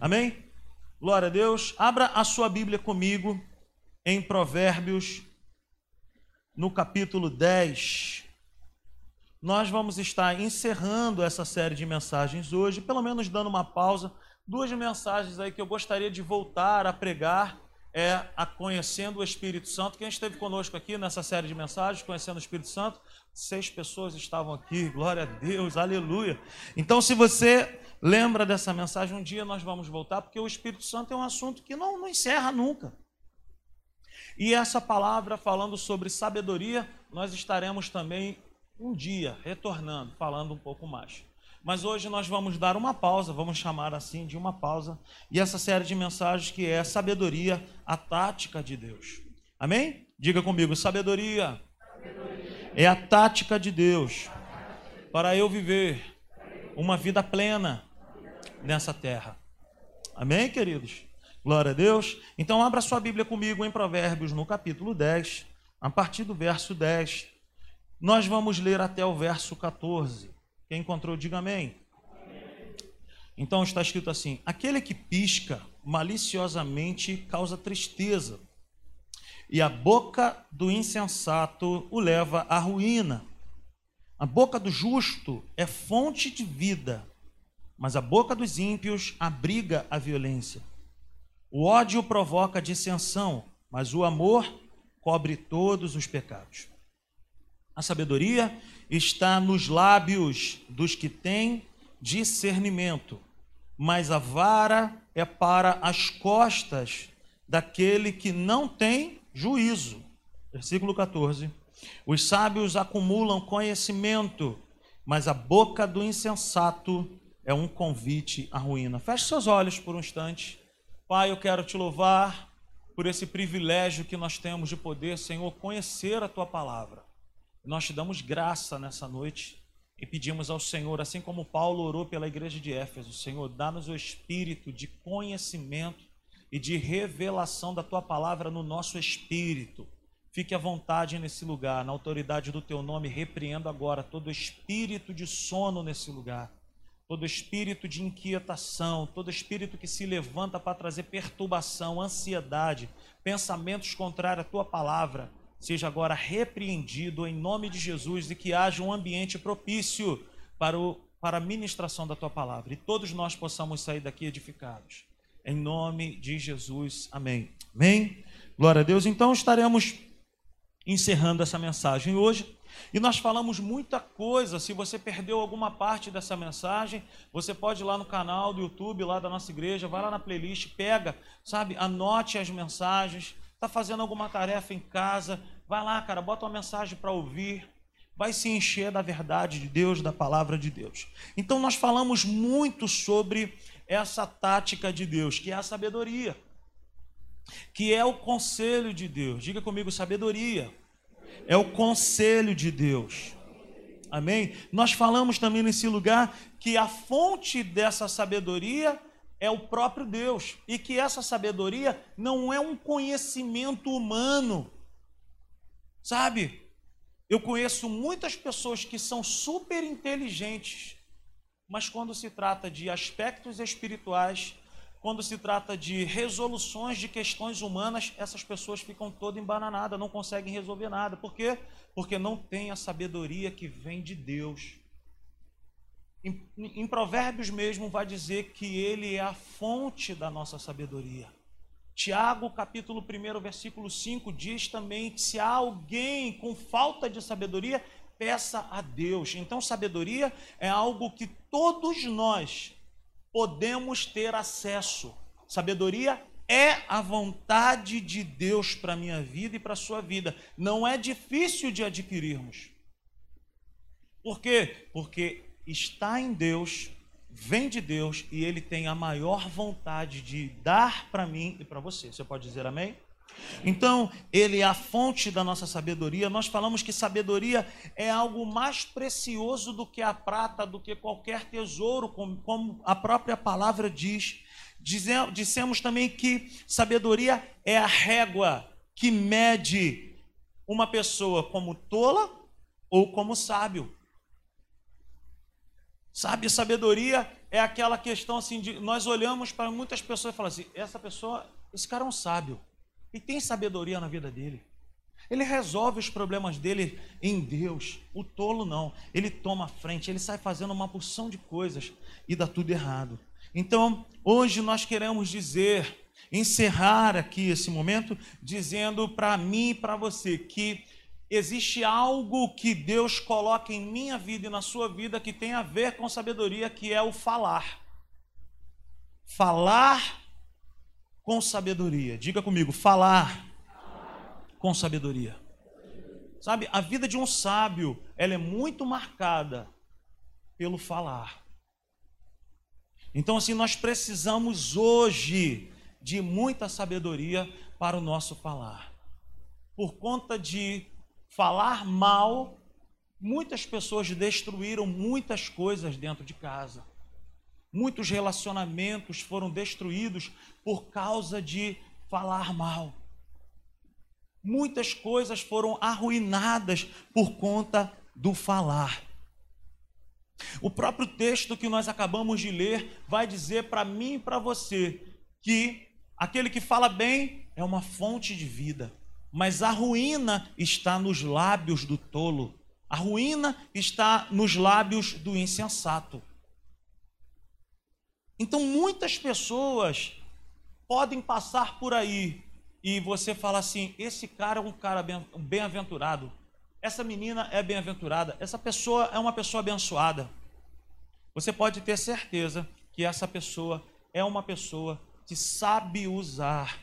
Amém? Glória a Deus. Abra a sua Bíblia comigo em Provérbios, no capítulo 10. Nós vamos estar encerrando essa série de mensagens hoje, pelo menos dando uma pausa. Duas mensagens aí que eu gostaria de voltar a pregar é a Conhecendo o Espírito Santo. Quem esteve conosco aqui nessa série de mensagens, Conhecendo o Espírito Santo? Seis pessoas estavam aqui, glória a Deus, aleluia. Então, se você lembra dessa mensagem, um dia nós vamos voltar, porque o Espírito Santo é um assunto que não, não encerra nunca. E essa palavra falando sobre sabedoria, nós estaremos também um dia retornando, falando um pouco mais. Mas hoje nós vamos dar uma pausa, vamos chamar assim de uma pausa, e essa série de mensagens que é sabedoria, a tática de Deus. Amém? Diga comigo, sabedoria, sabedoria. é a tática de Deus para eu viver uma vida plena nessa terra. Amém, queridos? Glória a Deus. Então abra sua Bíblia comigo em Provérbios no capítulo 10, a partir do verso 10. Nós vamos ler até o verso 14. Quem encontrou, diga amém. Então está escrito assim: Aquele que pisca maliciosamente causa tristeza, e a boca do insensato o leva à ruína. A boca do justo é fonte de vida, mas a boca dos ímpios abriga a violência. O ódio provoca dissensão, mas o amor cobre todos os pecados. A sabedoria está nos lábios dos que têm discernimento, mas a vara é para as costas daquele que não tem juízo. Versículo 14. Os sábios acumulam conhecimento, mas a boca do insensato é um convite à ruína. Feche seus olhos por um instante. Pai, eu quero te louvar por esse privilégio que nós temos de poder, Senhor, conhecer a tua palavra. Nós te damos graça nessa noite e pedimos ao Senhor, assim como Paulo orou pela igreja de Éfeso, Senhor, dá-nos o espírito de conhecimento e de revelação da tua palavra no nosso espírito. Fique à vontade nesse lugar, na autoridade do teu nome, repreendo agora todo espírito de sono nesse lugar, todo espírito de inquietação, todo espírito que se levanta para trazer perturbação, ansiedade, pensamentos contrários à tua palavra seja agora repreendido em nome de Jesus e que haja um ambiente propício para, o, para a ministração da tua palavra. E todos nós possamos sair daqui edificados. Em nome de Jesus. Amém. Amém. Glória a Deus. Então estaremos encerrando essa mensagem hoje. E nós falamos muita coisa. Se você perdeu alguma parte dessa mensagem, você pode ir lá no canal do YouTube, lá da nossa igreja, vai lá na playlist, pega, sabe, anote as mensagens, está fazendo alguma tarefa em casa, vai lá, cara, bota uma mensagem para ouvir, vai se encher da verdade de Deus, da palavra de Deus. Então nós falamos muito sobre essa tática de Deus, que é a sabedoria, que é o conselho de Deus. Diga comigo, sabedoria. É o conselho de Deus. Amém? Nós falamos também nesse lugar que a fonte dessa sabedoria é o próprio Deus e que essa sabedoria não é um conhecimento humano. Sabe? Eu conheço muitas pessoas que são super inteligentes, mas quando se trata de aspectos espirituais, quando se trata de resoluções de questões humanas, essas pessoas ficam todas embananadas, não conseguem resolver nada. Por quê? Porque não tem a sabedoria que vem de Deus. Em, em, Provérbios mesmo vai dizer que ele é a fonte da nossa sabedoria. Tiago, capítulo 1, versículo 5, diz também que se há alguém com falta de sabedoria, peça a Deus. Então, sabedoria é algo que todos nós podemos ter acesso. Sabedoria é a vontade de Deus para a minha vida e para a sua vida. Não é difícil de adquirirmos. Por quê? Porque está em Deus, vem de Deus e ele tem a maior vontade de dar para mim e para você. Você pode dizer amém? Então, ele é a fonte da nossa sabedoria. Nós falamos que sabedoria é algo mais precioso do que a prata, do que qualquer tesouro, como, a própria palavra diz. Dizemos também que sabedoria é a régua que mede uma pessoa como tola ou como sábio. Sabe, sabedoria é aquela questão assim de nós olhamos para muitas pessoas e falamos assim: essa pessoa, esse cara é um sábio e tem sabedoria na vida dele. Ele resolve os problemas dele em Deus. O tolo não. Ele toma a frente, ele sai fazendo uma porção de coisas e dá tudo errado. Então, hoje nós queremos dizer, encerrar aqui esse momento, dizendo para mim e para você que existe algo que Deus coloca em minha vida e na sua vida que tem a ver com sabedoria, que é o falar. Falar com sabedoria. Diga comigo, falar com sabedoria. Sabe, a vida de um sábio, ela é muito marcada pelo falar. Então, assim, nós precisamos hoje de muita sabedoria para o nosso falar. Por conta de falar mal, muitas pessoas destruíram muitas coisas dentro de casa. Muitos relacionamentos foram destruídos por causa de falar mal. Muitas coisas foram arruinadas por conta do falar. O próprio texto que nós acabamos de ler vai dizer para mim e para você que aquele que fala bem é uma fonte de vida, mas a ruína está nos lábios do tolo, a ruína está nos lábios do insensato. Então muitas pessoas podem passar por aí e você fala assim: esse cara é um cara bem-aventurado, essa menina é bem-aventurada, essa pessoa é uma pessoa abençoada. Você pode ter certeza que essa pessoa é uma pessoa que sabe usar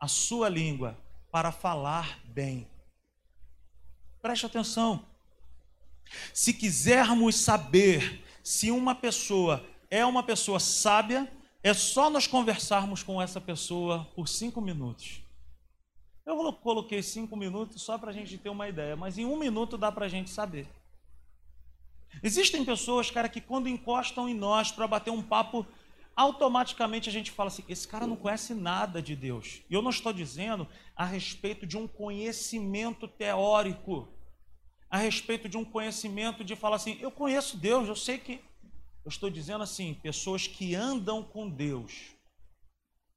a sua língua para falar bem. Preste atenção. Se quisermos saber se uma pessoa é uma pessoa sábia, é só nós conversarmos com essa pessoa por cinco minutos. Eu coloquei cinco minutos só para a gente ter uma ideia, mas em um minuto dá para a gente saber. Existem pessoas, cara, que quando encostam em nós para bater um papo, automaticamente a gente fala assim: esse cara não conhece nada de Deus. E eu não estou dizendo a respeito de um conhecimento teórico, a respeito de um conhecimento de falar assim: eu conheço Deus, eu sei que eu estou dizendo assim, pessoas que andam com Deus,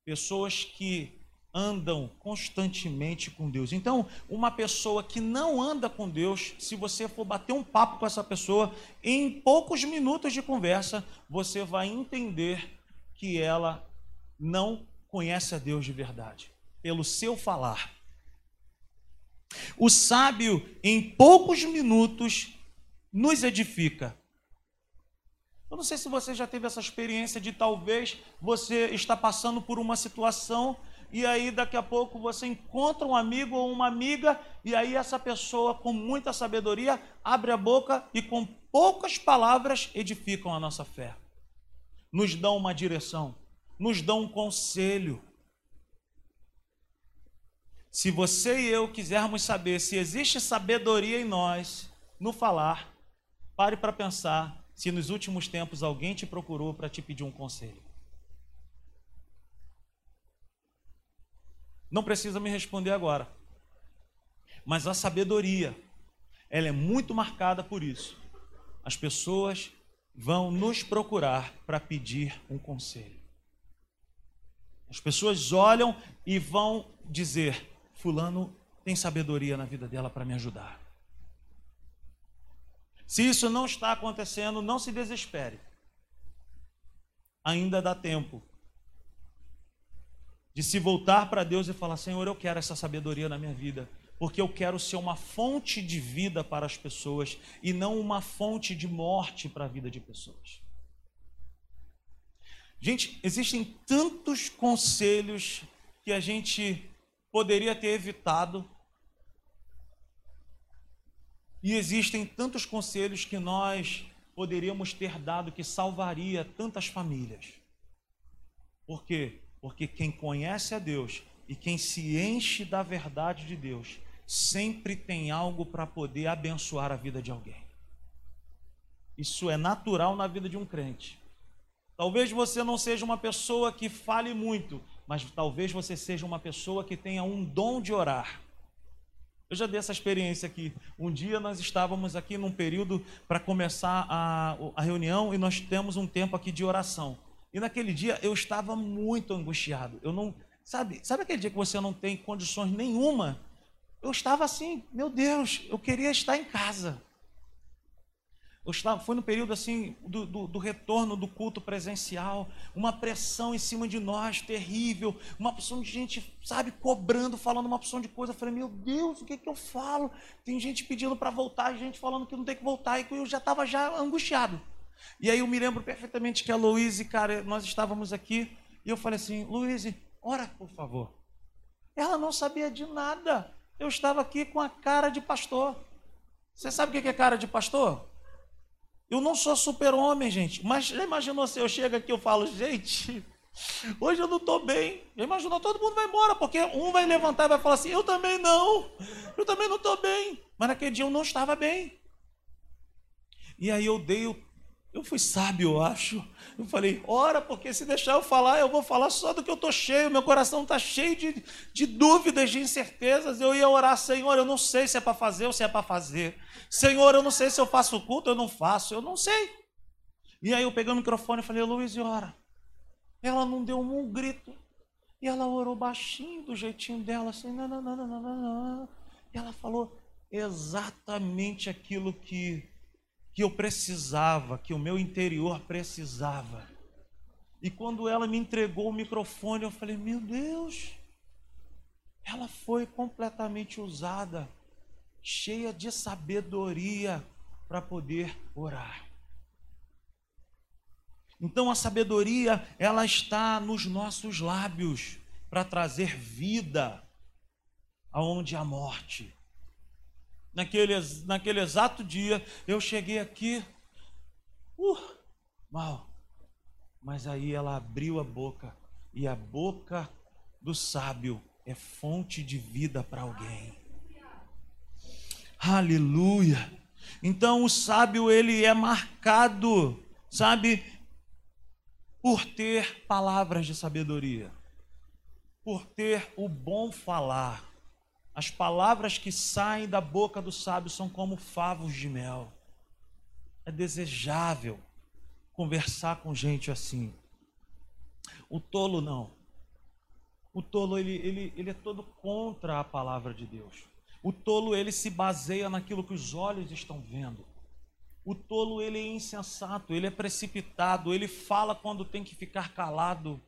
pessoas que andam constantemente com Deus. Então, uma pessoa que não anda com Deus, se você for bater um papo com essa pessoa, em poucos minutos de conversa, você vai entender que ela não conhece a Deus de verdade, pelo seu falar. O sábio, em poucos minutos, nos edifica, eu não sei se você já teve essa experiência de talvez você está passando por uma situação e aí daqui a pouco você encontra um amigo ou uma amiga e aí essa pessoa com muita sabedoria abre a boca e com poucas palavras edificam a nossa fé. Nos dão uma direção, nos dão um conselho. Se você e eu quisermos saber se existe sabedoria em nós no falar, pare para pensar se nos últimos tempos alguém te procurou para te pedir um conselho. Não precisa me responder agora. Mas a sabedoria, ela é muito marcada por isso. As pessoas vão nos procurar para pedir um conselho. As pessoas olham e vão dizer: Fulano tem sabedoria na vida dela para me ajudar. Se isso não está acontecendo, não se desespere. Ainda dá tempo de se voltar para Deus e falar: Senhor, eu quero essa sabedoria na minha vida, porque eu quero ser uma fonte de vida para as pessoas e não uma fonte de morte para a vida de pessoas. Gente, existem tantos conselhos que a gente poderia ter evitado e existem tantos conselhos que nós poderíamos ter dado que salvaria tantas famílias. Por quê? Porque quem conhece a Deus e quem se enche da verdade de Deus sempre tem algo para poder abençoar a vida de alguém. Isso é natural na vida de um crente. Talvez você não seja uma pessoa que fale muito, mas talvez você seja uma pessoa que tenha um dom de orar. Eu já dei essa experiência aqui. Um dia nós estávamos aqui num período para começar a, a reunião e nós temos um tempo aqui de oração. E naquele dia eu estava muito angustiado. Eu não, sabe, sabe aquele dia que você não tem condições nenhuma? Eu estava assim, meu Deus, eu queria estar em casa. Eu estava, foi no período assim do, do, do, retorno do culto presencial, uma pressão em cima de nós terrível, uma opção de gente, sabe, cobrando, falando uma opção de coisa. Eu falei, meu Deus, o que, que eu falo? Tem gente pedindo para voltar, gente falando que não tem que voltar, e eu já estava já angustiado. E aí eu me lembro perfeitamente que a Louise, cara, nós estávamos aqui, e eu falei assim, Louise, ora por favor. Ela não sabia de nada. Eu estava aqui com a cara de pastor. Você sabe o que é cara de pastor? Eu não sou super-homem, gente. Mas já imaginou se eu chego aqui e falo, gente, hoje eu não estou bem. Já imaginou, todo mundo vai embora, porque um vai levantar e vai falar assim, eu também não. Eu também não estou bem. Mas naquele dia eu não estava bem. E aí eu dei o eu fui sábio, eu acho. Eu falei, ora, porque se deixar eu falar, eu vou falar só do que eu estou cheio. Meu coração está cheio de, de dúvidas, de incertezas. Eu ia orar, Senhor, eu não sei se é para fazer ou se é para fazer. Senhor, eu não sei se eu faço culto ou não faço. Eu não sei. E aí eu peguei o microfone e falei, Luiz, ora. Ela não deu um grito. E ela orou baixinho, do jeitinho dela, assim, não, não, não, não, não, não. E ela falou exatamente aquilo que que eu precisava, que o meu interior precisava. E quando ela me entregou o microfone, eu falei: Meu Deus, ela foi completamente usada, cheia de sabedoria para poder orar. Então a sabedoria, ela está nos nossos lábios para trazer vida aonde há morte naquele, naquele exato dia, eu cheguei aqui, uh, mal. Mas aí ela abriu a boca, e a boca do sábio é fonte de vida para alguém. Aleluia. Então o sábio ele é marcado, sabe, por ter palavras de sabedoria, por ter o bom falar. As palavras que saem da boca do sábio são como favos de mel. É desejável conversar com gente assim. O tolo não. O tolo ele, ele, ele é todo contra a palavra de Deus. O tolo ele se baseia naquilo que os olhos estão vendo. O tolo ele é insensato, ele é precipitado, ele fala quando tem que ficar calado.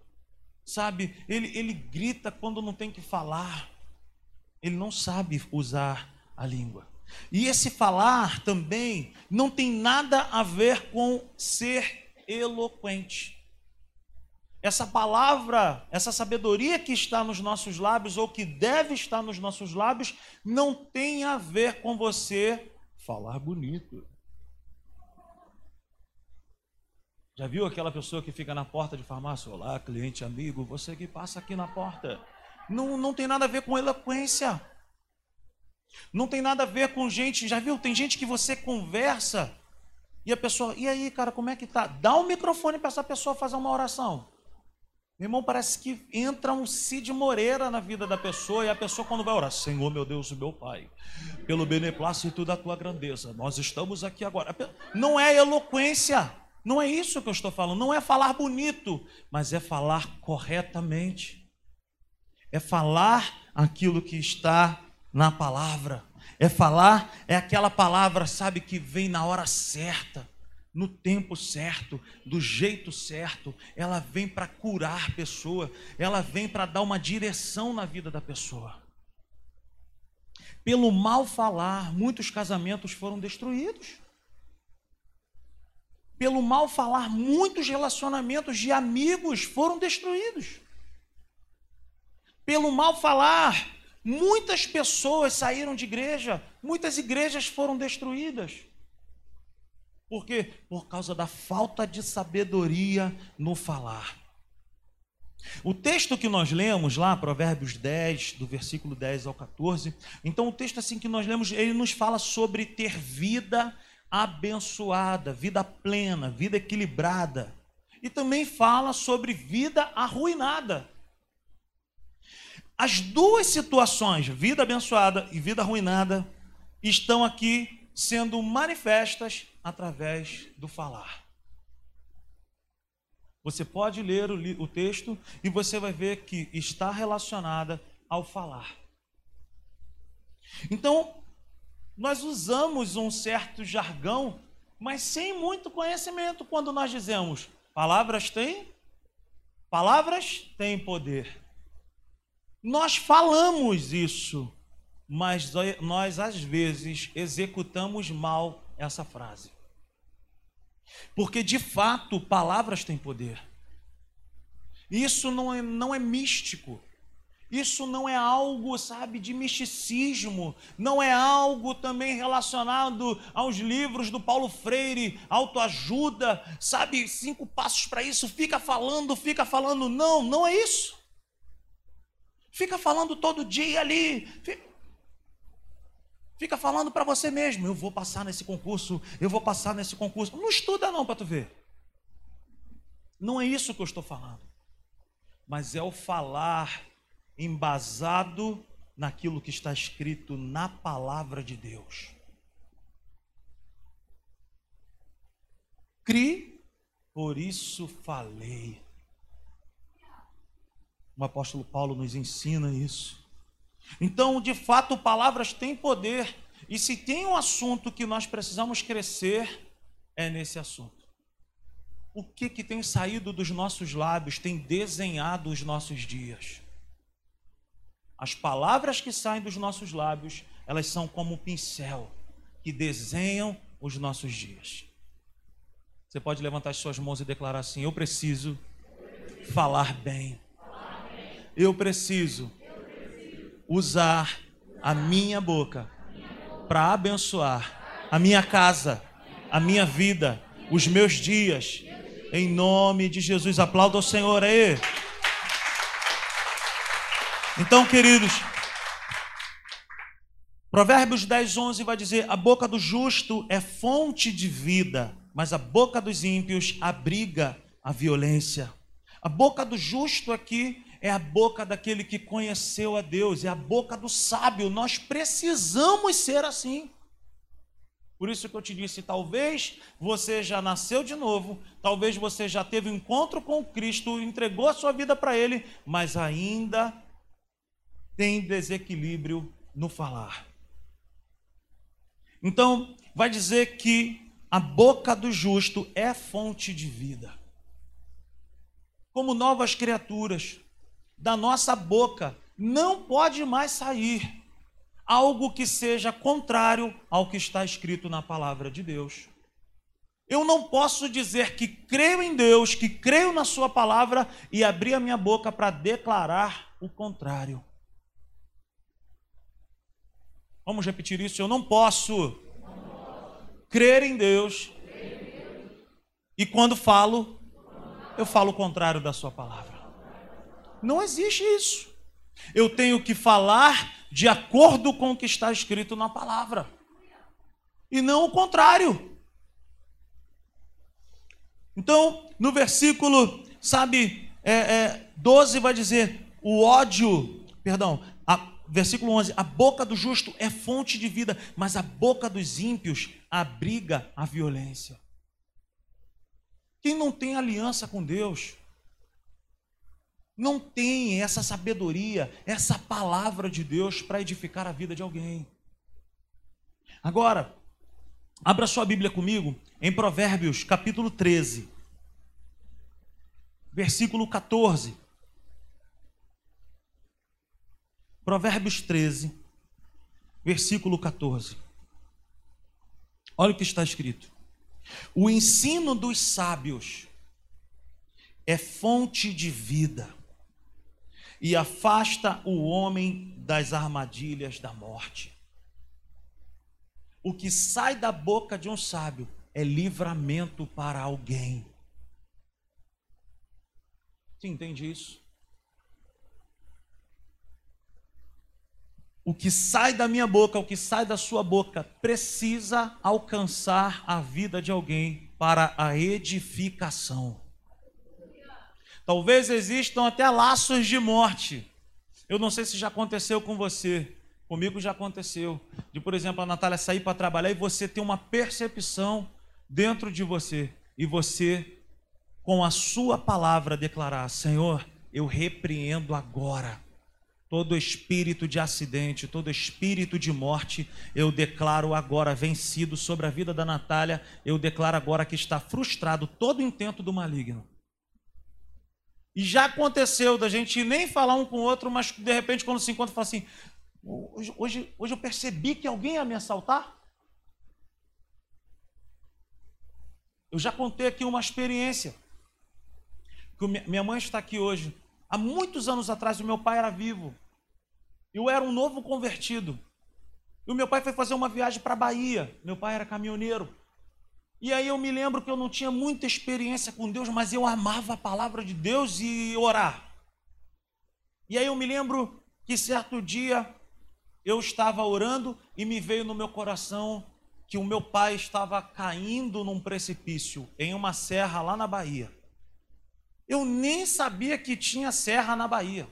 Sabe? Ele, ele grita quando não tem que falar ele não sabe usar a língua. E esse falar também não tem nada a ver com ser eloquente. Essa palavra, essa sabedoria que está nos nossos lábios, ou que deve estar nos nossos lábios, não tem a ver com você falar bonito. Já viu aquela pessoa que fica na porta de farmácia? Olá, cliente amigo, você que passa aqui na porta não, não tem nada a ver com eloquência. Não tem nada a ver com gente. Já viu? Tem gente que você conversa e a pessoa, e aí, cara, como é que tá? Dá um microfone para essa pessoa fazer uma oração. Meu irmão, parece que entra um Cid Moreira na vida da pessoa e a pessoa, quando vai orar, Senhor, meu Deus, meu Pai, pelo beneplácito da tua grandeza, nós estamos aqui agora. Não é eloquência, não é isso que eu estou falando, não é falar bonito, mas é falar corretamente é falar aquilo que está na palavra. É falar, é aquela palavra, sabe, que vem na hora certa, no tempo certo, do jeito certo. Ela vem para curar a pessoa, ela vem para dar uma direção na vida da pessoa. Pelo mal falar, muitos casamentos foram destruídos. Pelo mal falar, muitos relacionamentos de amigos foram destruídos pelo mal falar, muitas pessoas saíram de igreja, muitas igrejas foram destruídas. Por quê? Por causa da falta de sabedoria no falar. O texto que nós lemos lá, Provérbios 10, do versículo 10 ao 14, então o texto assim que nós lemos, ele nos fala sobre ter vida abençoada, vida plena, vida equilibrada. E também fala sobre vida arruinada. As duas situações, vida abençoada e vida arruinada, estão aqui sendo manifestas através do falar. Você pode ler o, o, texto e você vai ver que está relacionada ao falar. Então, nós usamos um certo jargão, mas sem muito conhecimento quando nós dizemos: palavras têm palavras têm poder. Nós falamos isso, mas nós às vezes executamos mal essa frase. Porque de fato, palavras têm poder. Isso não é, não é místico. Isso não é algo, sabe, de misticismo, não é algo também relacionado aos livros do Paulo Freire, autoajuda, sabe, cinco passos para isso, fica falando, fica falando. Não, não é isso. Fica falando todo dia ali. Fica falando para você mesmo, eu vou passar nesse concurso, eu vou passar nesse concurso. Não estuda não para tu ver. Não é isso que eu estou falando. Mas é o falar embasado naquilo que está escrito na palavra de Deus. Cri, por isso falei. O apóstolo Paulo nos ensina isso. Então, de fato, palavras têm poder. E se tem um assunto que nós precisamos crescer, é nesse assunto. O que, que tem saído dos nossos lábios, tem desenhado os nossos dias? As palavras que saem dos nossos lábios, elas são como um pincel que desenham os nossos dias. Você pode levantar as suas mãos e declarar assim: Eu preciso falar bem. Eu preciso usar a minha boca para abençoar a minha casa, a minha vida, os meus dias. Em nome de Jesus, aplauda o Senhor aí. Então, queridos, Provérbios 10, 11 vai dizer: A boca do justo é fonte de vida, mas a boca dos ímpios abriga a violência. A boca do justo aqui é a boca daquele que conheceu a Deus, é a boca do sábio. Nós precisamos ser assim. Por isso que eu te disse, talvez você já nasceu de novo, talvez você já teve um encontro com Cristo, entregou a sua vida para Ele, mas ainda tem desequilíbrio no falar. Então, vai dizer que a boca do justo é fonte de vida. Como novas criaturas, da nossa boca não pode mais sair algo que seja contrário ao que está escrito na palavra de Deus. Eu não posso dizer que creio em Deus, que creio na Sua palavra e abrir a minha boca para declarar o contrário. Vamos repetir isso? Eu não posso, crer em Deus, e quando falo, eu falo o contrário da Sua palavra. Não existe isso. Eu tenho que falar de acordo com o que está escrito na palavra. E não o contrário. Então, no versículo, sabe, é, é, 12 vai dizer: o ódio, perdão, a, versículo 11: a boca do justo é fonte de vida, mas a boca dos ímpios abriga a violência. Quem não tem aliança com Deus, não tem essa sabedoria, essa palavra de Deus para edificar a vida de alguém. Agora, abra sua Bíblia comigo em Provérbios, capítulo 13, versículo 14. Provérbios 13, versículo 14. Olha o que está escrito: O ensino dos sábios é fonte de vida e afasta o homem das armadilhas da morte. O que sai da boca de um sábio é livramento para alguém. Você entende isso? O que sai da minha boca, o que sai da sua boca, precisa alcançar a vida de alguém para a edificação. Talvez existam até laços de morte. Eu não sei se já aconteceu com você. Comigo já aconteceu. De, por exemplo, a Natália sair para trabalhar e você ter uma percepção dentro de você. E você, com a sua palavra, declarar: Senhor, eu repreendo agora todo espírito de acidente, todo espírito de morte, eu declaro agora vencido sobre a vida da Natália, eu declaro agora que está frustrado todo intento do maligno. E já aconteceu da gente nem falar um com o outro, mas de repente, quando se encontra, fala assim: hoje, hoje, hoje eu percebi que alguém ia me assaltar. Eu já contei aqui uma experiência. Que minha mãe está aqui hoje. Há muitos anos atrás, o meu pai era vivo. Eu era um novo convertido. E o meu pai foi fazer uma viagem para a Bahia. Meu pai era caminhoneiro. E aí eu me lembro que eu não tinha muita experiência com Deus, mas eu amava a palavra de Deus e orar. E aí eu me lembro que certo dia eu estava orando e me veio no meu coração que o meu pai estava caindo num precipício em uma serra lá na Bahia. Eu nem sabia que tinha serra na Bahia.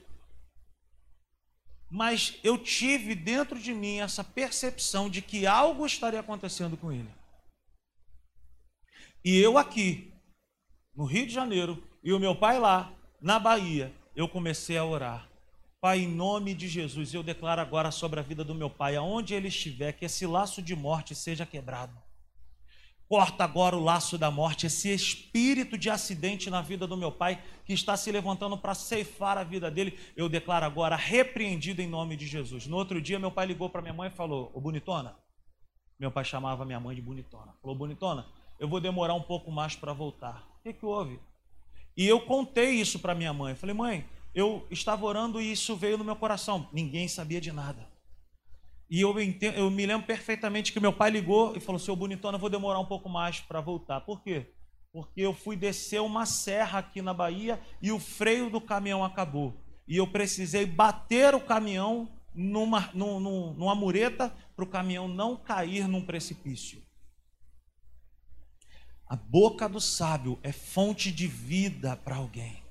Mas eu tive dentro de mim essa percepção de que algo estaria acontecendo com ele. E eu aqui, no Rio de Janeiro, e o meu pai lá, na Bahia, eu comecei a orar. Pai, em nome de Jesus, eu declaro agora sobre a vida do meu pai, aonde ele estiver, que esse laço de morte seja quebrado. Corta agora o laço da morte, esse espírito de acidente na vida do meu pai, que está se levantando para ceifar a vida dele, eu declaro agora repreendido em nome de Jesus. No outro dia, meu pai ligou para minha mãe e falou: Ô bonitona, meu pai chamava minha mãe de bonitona. Falou: bonitona, eu vou demorar um pouco mais para voltar. O que, que houve? E eu contei isso para minha mãe. Falei, mãe, eu estava orando e isso veio no meu coração. Ninguém sabia de nada. E eu, eu me lembro perfeitamente que meu pai ligou e falou: Seu bonitona, eu vou demorar um pouco mais para voltar. Por quê? Porque eu fui descer uma serra aqui na Bahia e o freio do caminhão acabou. E eu precisei bater o caminhão numa, numa, numa mureta para o caminhão não cair num precipício. A boca do sábio é fonte de vida para alguém.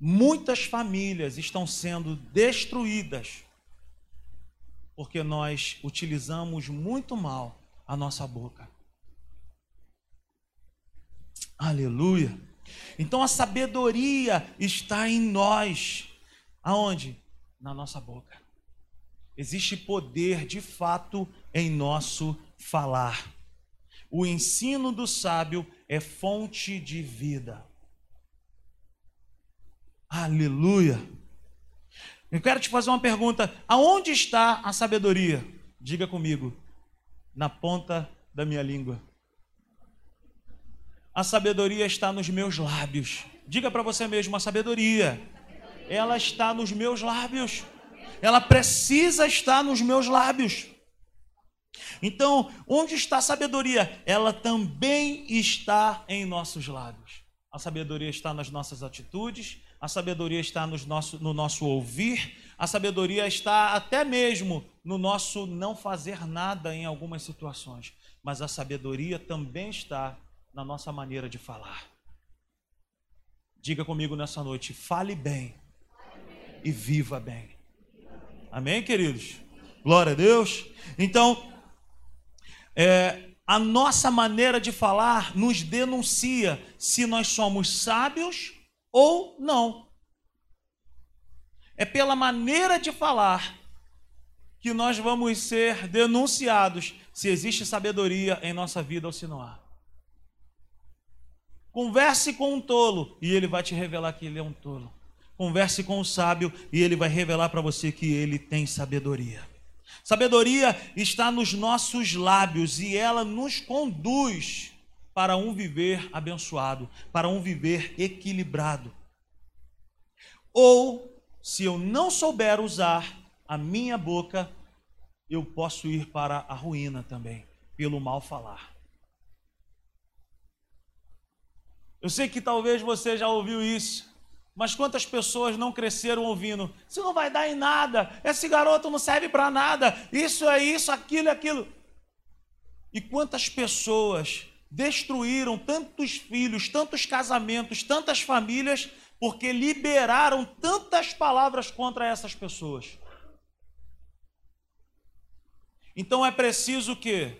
Muitas famílias estão sendo destruídas porque nós utilizamos muito mal a nossa boca. Aleluia. Então a sabedoria está em nós. Aonde? Na nossa boca. Existe poder de fato em nosso falar. O ensino do sábio é fonte de vida. Aleluia. Eu quero te fazer uma pergunta: aonde está a sabedoria? Diga comigo, na ponta da minha língua. A sabedoria está nos meus lábios. Diga para você mesmo: a sabedoria, ela está nos meus lábios. Ela precisa estar nos meus lábios. Então, onde está a sabedoria? Ela também está em nossos lábios. A sabedoria está nas nossas atitudes, a sabedoria está nos nosso, no nosso ouvir, a sabedoria está até mesmo no nosso não fazer nada em algumas situações. Mas a sabedoria também está na nossa maneira de falar. Diga comigo nessa noite: fale bem, e viva bem. Amém, queridos? Glória a Deus. Então, é, a nossa maneira de falar nos denuncia se nós somos sábios ou não. É pela maneira de falar que nós vamos ser denunciados se existe sabedoria em nossa vida ou se não há. Converse com um tolo e ele vai te revelar que ele é um tolo. Converse com um sábio e ele vai revelar para você que ele tem sabedoria. Sabedoria está nos nossos lábios e ela nos conduz para um viver abençoado, para um viver equilibrado. Ou, se eu não souber usar a minha boca, eu posso ir para a ruína também, pelo mal falar. Eu sei que talvez você já ouviu isso. Mas quantas pessoas não cresceram ouvindo? Isso não vai dar em nada. Esse garoto não serve para nada. Isso é isso, aquilo é aquilo. E quantas pessoas destruíram tantos filhos, tantos casamentos, tantas famílias porque liberaram tantas palavras contra essas pessoas. Então é preciso que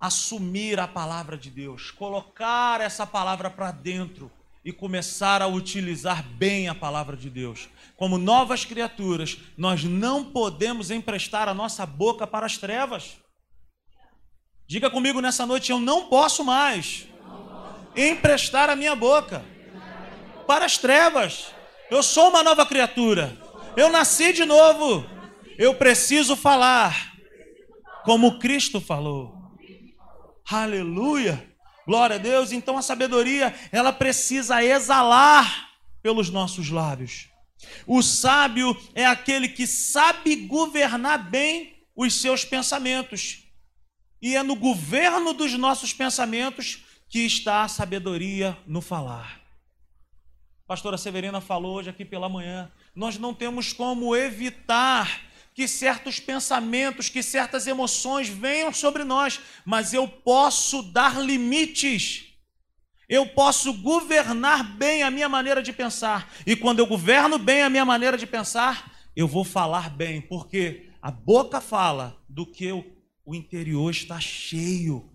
assumir a palavra de Deus, colocar essa palavra para dentro e começar a utilizar bem a palavra de Deus. Como novas criaturas, nós não podemos emprestar a nossa boca para as trevas. Diga comigo nessa noite: eu não posso mais emprestar a minha boca para as trevas. Eu sou uma nova criatura. Eu nasci de novo. Eu preciso falar como Cristo falou. Aleluia. Glória a Deus. Então a sabedoria, ela precisa exalar pelos nossos lábios. O sábio é aquele que sabe governar bem os seus pensamentos. E é no governo dos nossos pensamentos que está a sabedoria no falar. A pastora Severina falou hoje aqui pela manhã. Nós não temos como evitar que certos pensamentos, que certas emoções venham sobre nós, mas eu posso dar limites. Eu posso governar bem a minha maneira de pensar. E quando eu governo bem a minha maneira de pensar, eu vou falar bem, porque a boca fala do que o interior está cheio.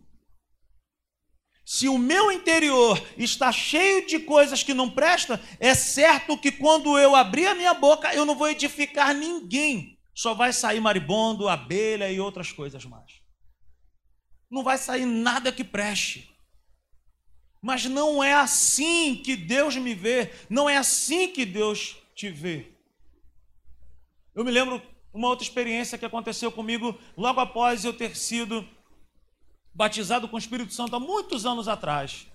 Se o meu interior está cheio de coisas que não prestam, é certo que quando eu abrir a minha boca, eu não vou edificar ninguém só vai sair maribondo, abelha e outras coisas mais. Não vai sair nada que preste. Mas não é assim que Deus me vê, não é assim que Deus te vê. Eu me lembro uma outra experiência que aconteceu comigo logo após eu ter sido batizado com o Espírito Santo há muitos anos atrás.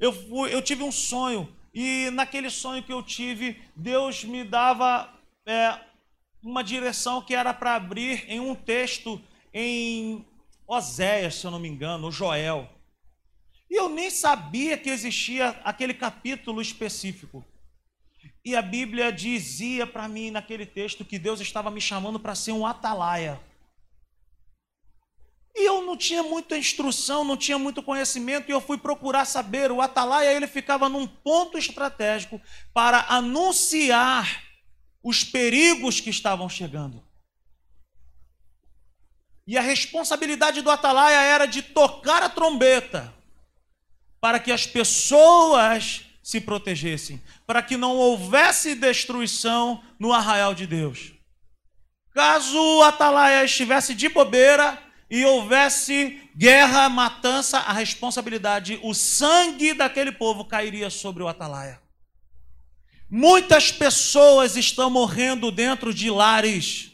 Eu, fui, eu tive um sonho, e naquele sonho que eu tive, Deus me dava é, uma direção que era para abrir em um texto em Oséias, se eu não me engano, ou Joel. E eu nem sabia que existia aquele capítulo específico. E a Bíblia dizia para mim naquele texto que Deus estava me chamando para ser um atalaia. E eu não tinha muita instrução, não tinha muito conhecimento, e eu fui procurar saber. O atalaia ele ficava num ponto estratégico para anunciar os perigos que estavam chegando. E a responsabilidade do atalaia era de tocar a trombeta para que as pessoas se protegessem, para que não houvesse destruição no arraial de Deus. Caso o atalaia estivesse de bobeira e houvesse guerra, matança, a responsabilidade, o sangue daquele povo cairia sobre o atalaia. Muitas pessoas estão morrendo dentro de lares,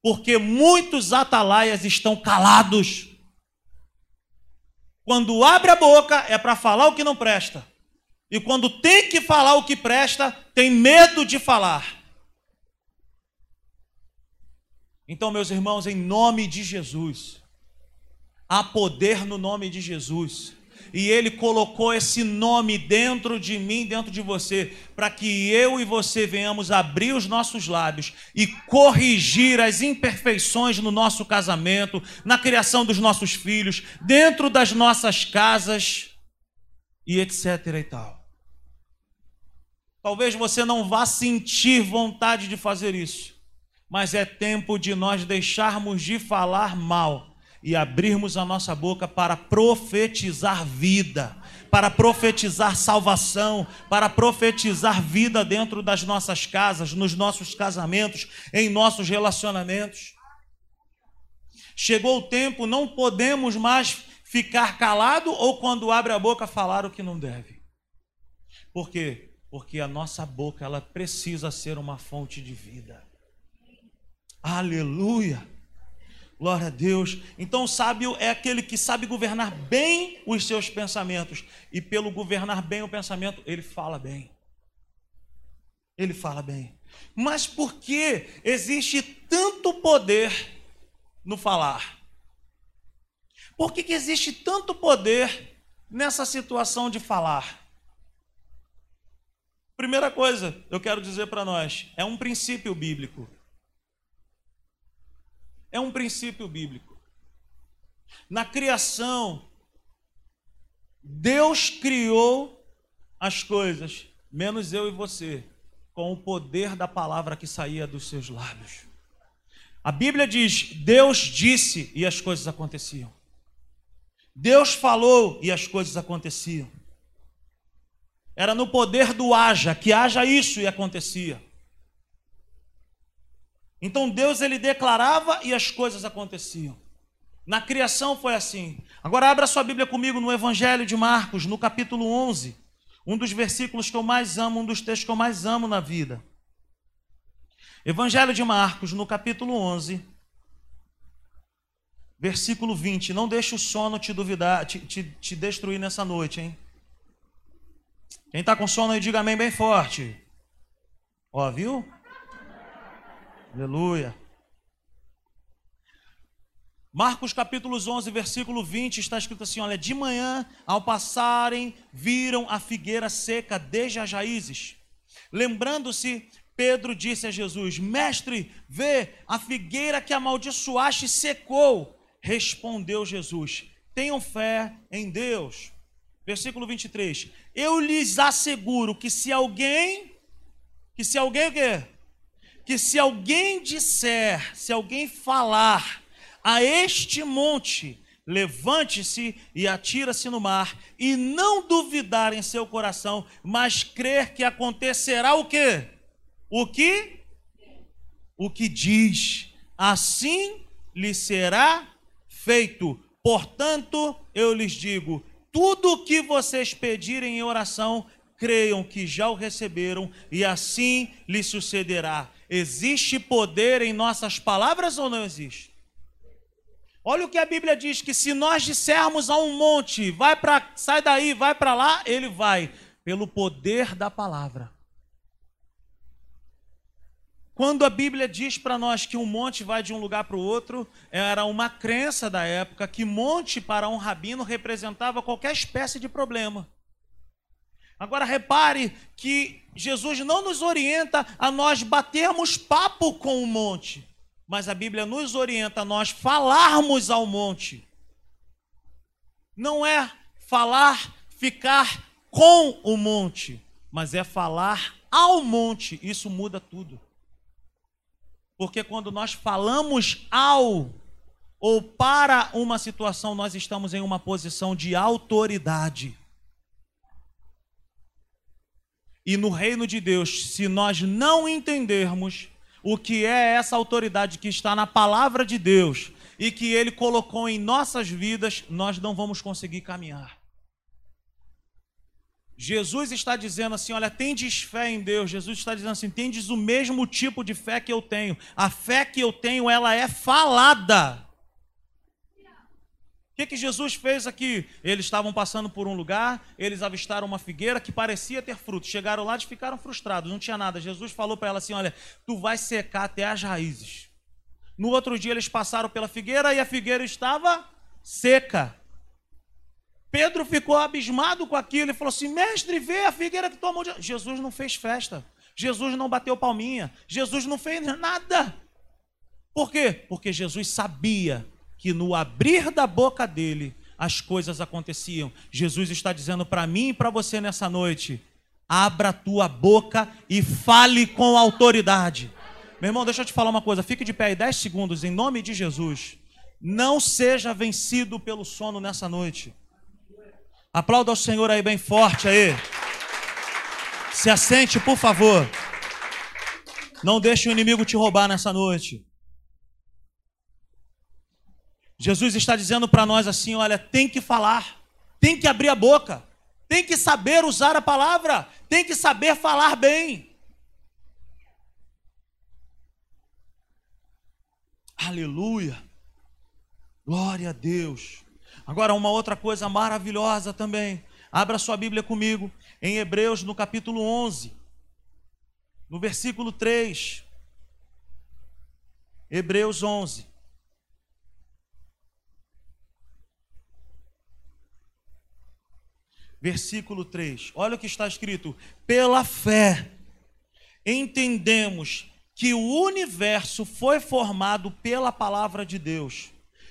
porque muitos atalaias estão calados. Quando abre a boca é para falar o que não presta. E quando tem que falar o que presta, tem medo de falar. Então, meus irmãos, em nome de Jesus, há poder no nome de Jesus e Ele colocou esse nome dentro de mim, dentro de você, para que eu e você venhamos abrir os nossos lábios e corrigir as imperfeições no nosso casamento, na criação dos nossos filhos, dentro das nossas casas e etc e tal. Talvez você não vá sentir vontade de fazer isso, mas é tempo de nós deixarmos de falar mal e abrirmos a nossa boca para profetizar vida, para profetizar salvação, para profetizar vida dentro das nossas casas, nos nossos casamentos, em nossos relacionamentos. Chegou o tempo, não podemos mais ficar calado ou quando abre a boca falar o que não deve. Por quê? Porque a nossa boca ela precisa ser uma fonte de vida. Aleluia. Glória a Deus. Então, o sábio é aquele que sabe governar bem os seus pensamentos. E pelo governar bem o pensamento, ele fala bem. Ele fala bem. Mas por que existe tanto poder no falar? Por que, que existe tanto poder nessa situação de falar? Primeira coisa, eu quero dizer para nós, é um princípio bíblico é um princípio bíblico. Na criação, Deus criou as coisas menos eu e você, com o poder da palavra que saía dos seus lábios. A Bíblia diz: Deus disse e as coisas aconteciam. Deus falou e as coisas aconteciam. Era no poder do haja, que haja isso e acontecia. Então Deus ele declarava e as coisas aconteciam. Na criação foi assim. Agora abra sua Bíblia comigo no Evangelho de Marcos, no capítulo 11, um dos versículos que eu mais amo, um dos textos que eu mais amo na vida. Evangelho de Marcos, no capítulo 11, versículo 20. Não deixe o sono te duvidar, te, te, te destruir nessa noite, hein? Quem está com sono aí, diga amém bem forte. Ó, viu? Aleluia. Marcos capítulo 11, versículo 20, está escrito assim: Olha, de manhã, ao passarem, viram a figueira seca desde as raízes. Lembrando-se, Pedro disse a Jesus: Mestre, vê, a figueira que amaldiçoaste secou. Respondeu Jesus: Tenham fé em Deus. Versículo 23. Eu lhes asseguro que se alguém, que se alguém o quê? Que se alguém disser, se alguém falar a este monte, levante-se e atira-se no mar, e não duvidar em seu coração, mas crer que acontecerá o quê? O que? O que diz, assim lhe será feito. Portanto, eu lhes digo: tudo o que vocês pedirem em oração, creiam que já o receberam, e assim lhe sucederá. Existe poder em nossas palavras ou não existe? Olha o que a Bíblia diz que se nós dissermos a um monte, vai para, sai daí, vai para lá, ele vai, pelo poder da palavra. Quando a Bíblia diz para nós que um monte vai de um lugar para o outro, era uma crença da época que monte para um rabino representava qualquer espécie de problema. Agora repare que Jesus não nos orienta a nós batermos papo com o monte, mas a Bíblia nos orienta a nós falarmos ao monte. Não é falar, ficar com o monte, mas é falar ao monte. Isso muda tudo. Porque quando nós falamos ao ou para uma situação, nós estamos em uma posição de autoridade. E no reino de Deus, se nós não entendermos o que é essa autoridade que está na palavra de Deus e que Ele colocou em nossas vidas, nós não vamos conseguir caminhar. Jesus está dizendo assim: olha, tendes fé em Deus. Jesus está dizendo assim: tendes o mesmo tipo de fé que eu tenho. A fé que eu tenho, ela é falada. Que, que Jesus fez aqui? Eles estavam passando por um lugar, eles avistaram uma figueira que parecia ter frutos. Chegaram lá e ficaram frustrados, não tinha nada. Jesus falou para ela assim: olha, tu vai secar até as raízes. No outro dia eles passaram pela figueira e a figueira estava seca. Pedro ficou abismado com aquilo e falou assim: Mestre, vê a figueira que tomou. De... Jesus não fez festa. Jesus não bateu palminha. Jesus não fez nada. Por quê? Porque Jesus sabia que no abrir da boca dele as coisas aconteciam. Jesus está dizendo para mim e para você nessa noite: abra a tua boca e fale com autoridade. Meu irmão, deixa eu te falar uma coisa. Fique de pé aí 10 segundos, em nome de Jesus. Não seja vencido pelo sono nessa noite. Aplauda ao Senhor aí bem forte aí. Se assente, por favor. Não deixe o inimigo te roubar nessa noite. Jesus está dizendo para nós assim: olha, tem que falar, tem que abrir a boca, tem que saber usar a palavra, tem que saber falar bem. Aleluia. Glória a Deus. Agora, uma outra coisa maravilhosa também. Abra sua Bíblia comigo em Hebreus, no capítulo 11, no versículo 3. Hebreus 11. Versículo 3. Olha o que está escrito: Pela fé, entendemos que o universo foi formado pela palavra de Deus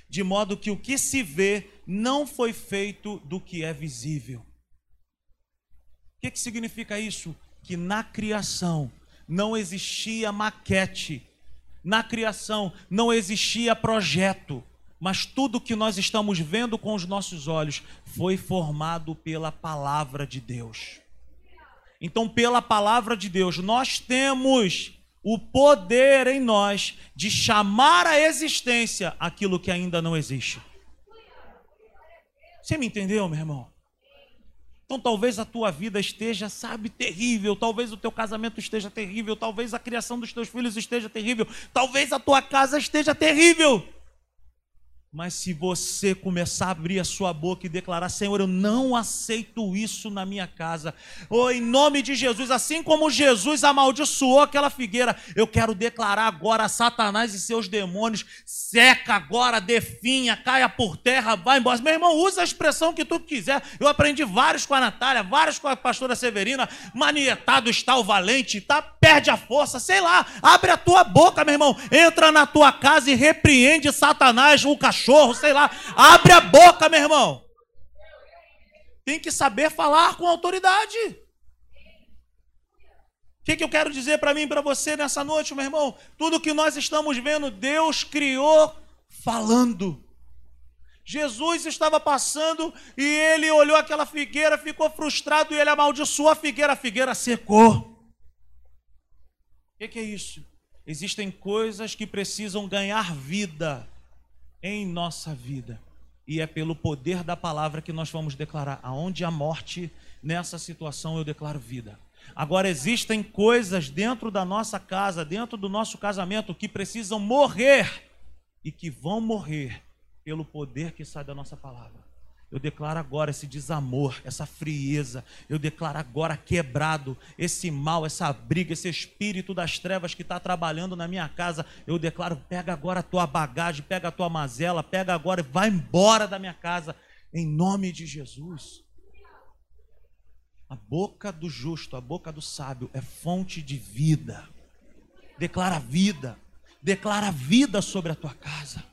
de modo que o que se vê não foi feito do que é visível. O que, que significa isso? que na criação não existia maquete, na criação não existia projeto, mas tudo que nós estamos vendo com os nossos olhos foi formado pela palavra de Deus. Então, pela palavra de Deus, nós temos o poder em nós de chamar à existência aquilo que ainda não existe. Você me entendeu, meu irmão? Então talvez a tua vida esteja, sabe, terrível, talvez o teu casamento esteja terrível, talvez a criação dos teus filhos esteja terrível, talvez a tua casa esteja terrível. Mas se você começar a abrir a sua boca e declarar: Senhor, eu não aceito isso na minha casa, ou oh, em nome de Jesus, assim como Jesus amaldiçoou aquela figueira, eu quero declarar agora a Satanás e seus demônios: seca agora, definha, caia por terra, vai embora. Meu irmão, usa a expressão que tu quiser. Eu aprendi vários com a Natália, vários com a pastora Severina. Manietado está o valente, tá? perde a força, sei lá. Abre a tua boca, meu irmão. Entra na tua casa e repreende Satanás, o cachorro cachorro, sei lá. Abre a boca, meu irmão. Tem que saber falar com autoridade. O que, que eu quero dizer para mim e para você nessa noite, meu irmão? Tudo que nós estamos vendo, Deus criou falando. Jesus estava passando e ele olhou aquela figueira, ficou frustrado e ele amaldiçoou a figueira, a figueira secou. O que, que é isso? Existem coisas que precisam ganhar vida em nossa vida. E é pelo poder da palavra que nós vamos declarar. Aonde a morte, nessa situação eu declaro vida. Agora, existem coisas dentro da nossa casa, dentro do nosso casamento, que precisam morrer e que vão morrer pelo poder que sai da nossa palavra. Eu declaro agora esse desamor, essa frieza. Eu declaro agora quebrado esse mal, essa briga, esse espírito das trevas que está trabalhando na minha casa. Eu declaro: pega agora a tua bagagem, pega a tua mazela, pega agora e vai embora da minha casa, em nome de Jesus. A boca do justo, a boca do sábio é fonte de vida. Declara vida, declara vida sobre a tua casa.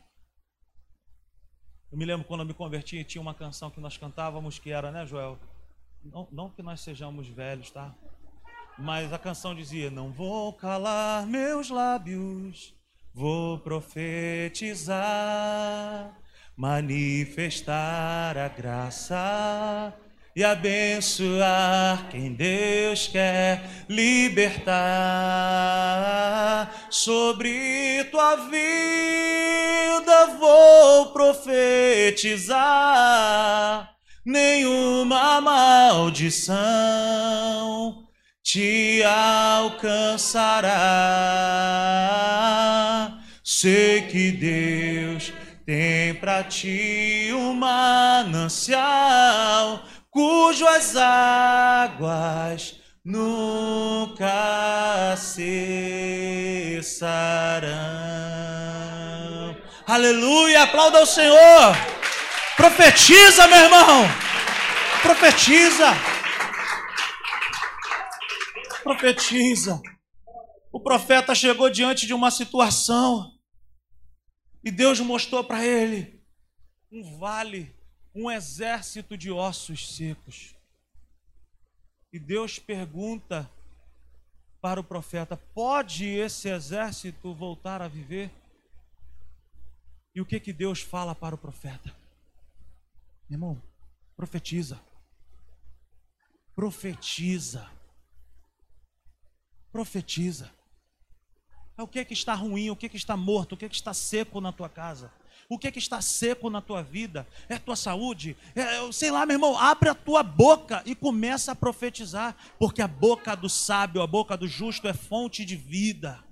Eu me lembro quando eu me converti, tinha uma canção que nós cantávamos que era, né, Joel? Não, não que nós sejamos velhos, tá? Mas a canção dizia: Não vou calar meus lábios, vou profetizar, manifestar a graça e abençoar quem Deus quer libertar. Sobre tua vida vou profetizar, nenhuma maldição te alcançará. Sei que Deus tem para ti um manancial cujas águas nunca cessarão. Aleluia, aplauda o Senhor. Profetiza, meu irmão. Profetiza. Profetiza. O profeta chegou diante de uma situação e Deus mostrou para ele um vale um exército de ossos secos. E Deus pergunta para o profeta: pode esse exército voltar a viver? E o que que Deus fala para o profeta? Irmão, profetiza. Profetiza. Profetiza. É o que que está ruim, o que que está morto, o que que está seco na tua casa? O que é que está seco na tua vida? É a tua saúde? É, sei lá, meu irmão, abre a tua boca e começa a profetizar, porque a boca do sábio, a boca do justo é fonte de vida.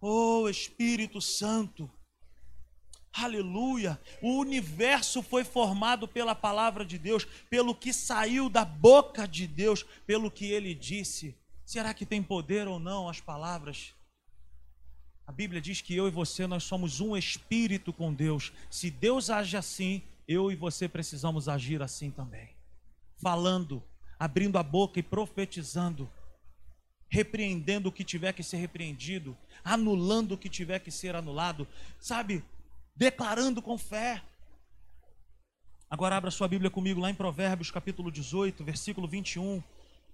Oh, Espírito Santo. Aleluia! O universo foi formado pela palavra de Deus, pelo que saiu da boca de Deus, pelo que ele disse. Será que tem poder ou não as palavras a Bíblia diz que eu e você nós somos um espírito com Deus. Se Deus age assim, eu e você precisamos agir assim também. Falando, abrindo a boca e profetizando, repreendendo o que tiver que ser repreendido, anulando o que tiver que ser anulado, sabe? Declarando com fé. Agora abra sua Bíblia comigo lá em Provérbios, capítulo 18, versículo 21.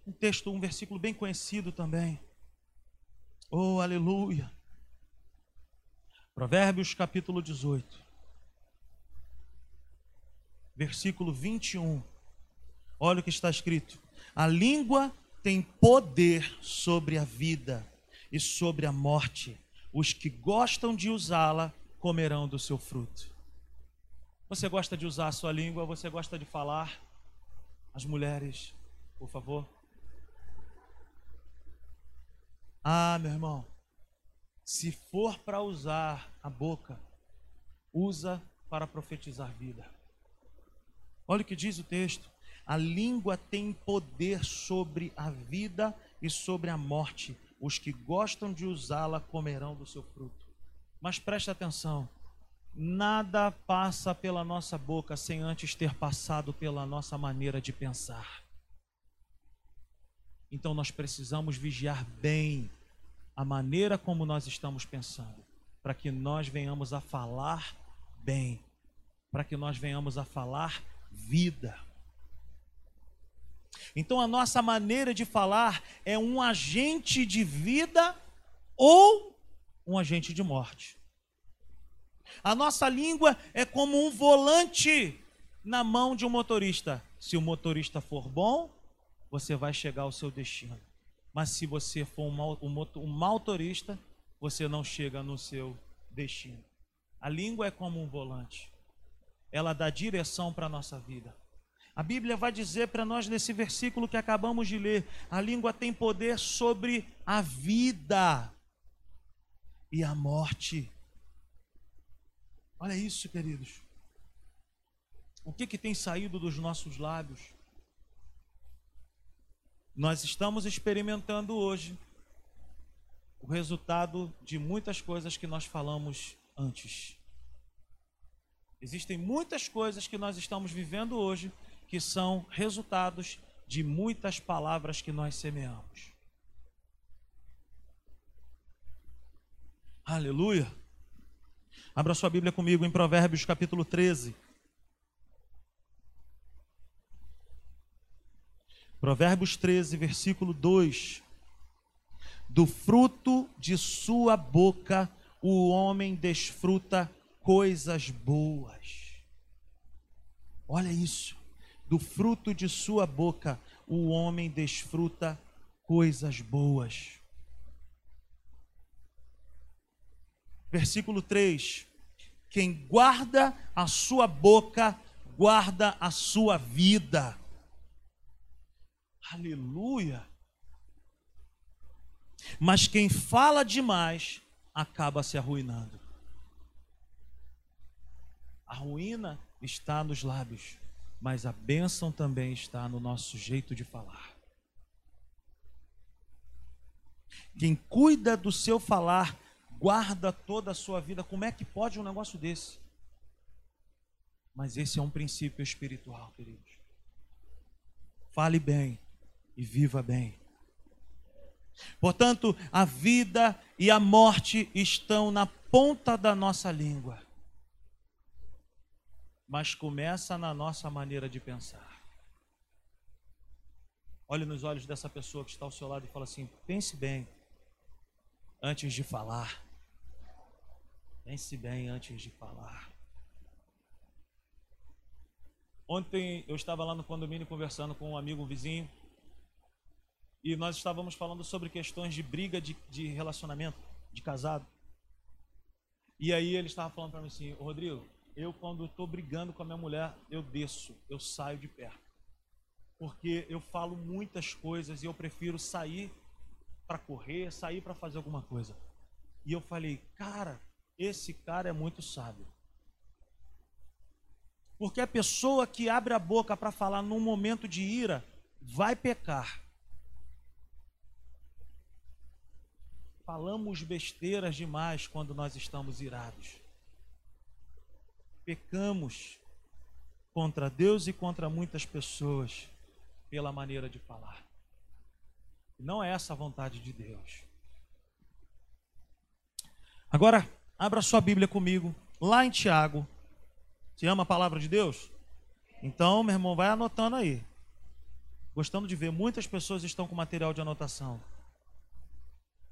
um texto, um versículo bem conhecido também. Oh, aleluia. Provérbios capítulo 18, versículo 21. Olha o que está escrito: A língua tem poder sobre a vida e sobre a morte. Os que gostam de usá-la comerão do seu fruto. Você gosta de usar a sua língua? Você gosta de falar? As mulheres, por favor. Ah, meu irmão, se for para usar a boca, usa para profetizar vida. Olha o que diz o texto. A língua tem poder sobre a vida e sobre a morte. Os que gostam de usá-la comerão do seu fruto. Mas preste atenção: nada passa pela nossa boca sem antes ter passado pela nossa maneira de pensar. Então nós precisamos vigiar bem a maneira como nós estamos pensando, para que nós venhamos a falar bem, para que nós venhamos a falar vida. Então a nossa maneira de falar é um agente de vida ou um agente de morte. A nossa língua é como um volante na mão de um motorista. Se o motorista for bom, você vai chegar ao seu destino. Mas se você for um mau, um motorista, você não chega no seu destino. A língua é como um volante. Ela dá direção para a nossa vida. A Bíblia vai dizer para nós nesse versículo que acabamos de ler: a língua tem poder sobre a vida e a morte. Olha isso, queridos. O que, que tem saído dos nossos lábios? Nós estamos experimentando hoje o resultado de muitas coisas que nós falamos antes. Existem muitas coisas que nós estamos vivendo hoje que são resultados de muitas palavras que nós semeamos. Aleluia. Abra sua Bíblia comigo em Provérbios capítulo 13. Provérbios 13, versículo 2. Do fruto de sua boca o homem desfruta coisas boas. Olha isso do fruto de sua boca o homem desfruta coisas boas. Versículo 3: Quem guarda a sua boca, guarda a sua vida. Aleluia. Mas quem fala demais acaba se arruinando. A ruína está nos lábios mas a bênção também está no nosso jeito de falar. Quem cuida do seu falar, guarda toda a sua vida. Como é que pode um negócio desse? Mas esse é um princípio espiritual, queridos. Fale bem e viva bem. Portanto, a vida e a morte estão na ponta da nossa língua mas começa na nossa maneira de pensar. Olhe nos olhos dessa pessoa que está ao seu lado e fala assim: pense bem antes de falar. Pense bem antes de falar. Ontem eu estava lá no condomínio conversando com um amigo, um vizinho, e nós estávamos falando sobre questões de briga de, de relacionamento, de casado. E aí ele estava falando para mim assim: Rodrigo, eu quando estou brigando com a minha mulher, eu desço, eu saio de perto. Porque eu falo muitas coisas e eu prefiro sair para correr, sair para fazer alguma coisa. E eu falei, cara, esse cara é muito sábio. Porque a pessoa que abre a boca para falar num momento de ira vai pecar. Falamos besteiras demais quando nós estamos irados pecamos contra Deus e contra muitas pessoas pela maneira de falar. Não é essa a vontade de Deus. Agora, abra sua Bíblia comigo, lá em Tiago. Você ama a palavra de Deus? Então, meu irmão, vai anotando aí. gostando de ver, muitas pessoas estão com material de anotação.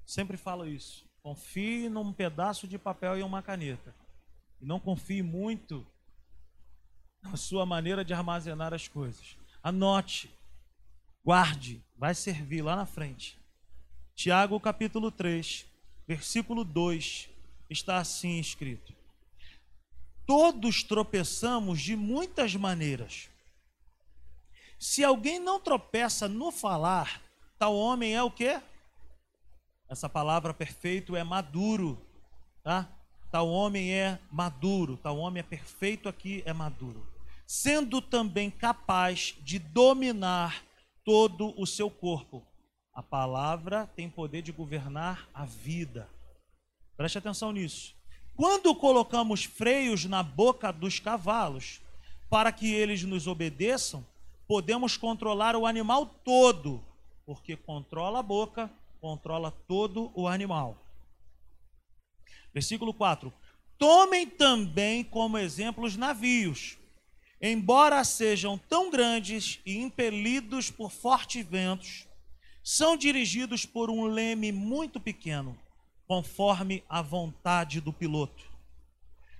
Sempre falo isso. Confie num pedaço de papel e uma caneta. E não confie muito na sua maneira de armazenar as coisas. Anote, guarde, vai servir lá na frente. Tiago capítulo 3, versículo 2, está assim escrito: Todos tropeçamos de muitas maneiras. Se alguém não tropeça no falar, tal homem é o quê? Essa palavra perfeito é maduro, tá? Tal homem é maduro, tal homem é perfeito aqui, é maduro. Sendo também capaz de dominar todo o seu corpo. A palavra tem poder de governar a vida. Preste atenção nisso. Quando colocamos freios na boca dos cavalos para que eles nos obedeçam, podemos controlar o animal todo, porque controla a boca, controla todo o animal. Versículo 4: Tomem também como exemplo os navios, embora sejam tão grandes e impelidos por fortes ventos, são dirigidos por um leme muito pequeno, conforme a vontade do piloto.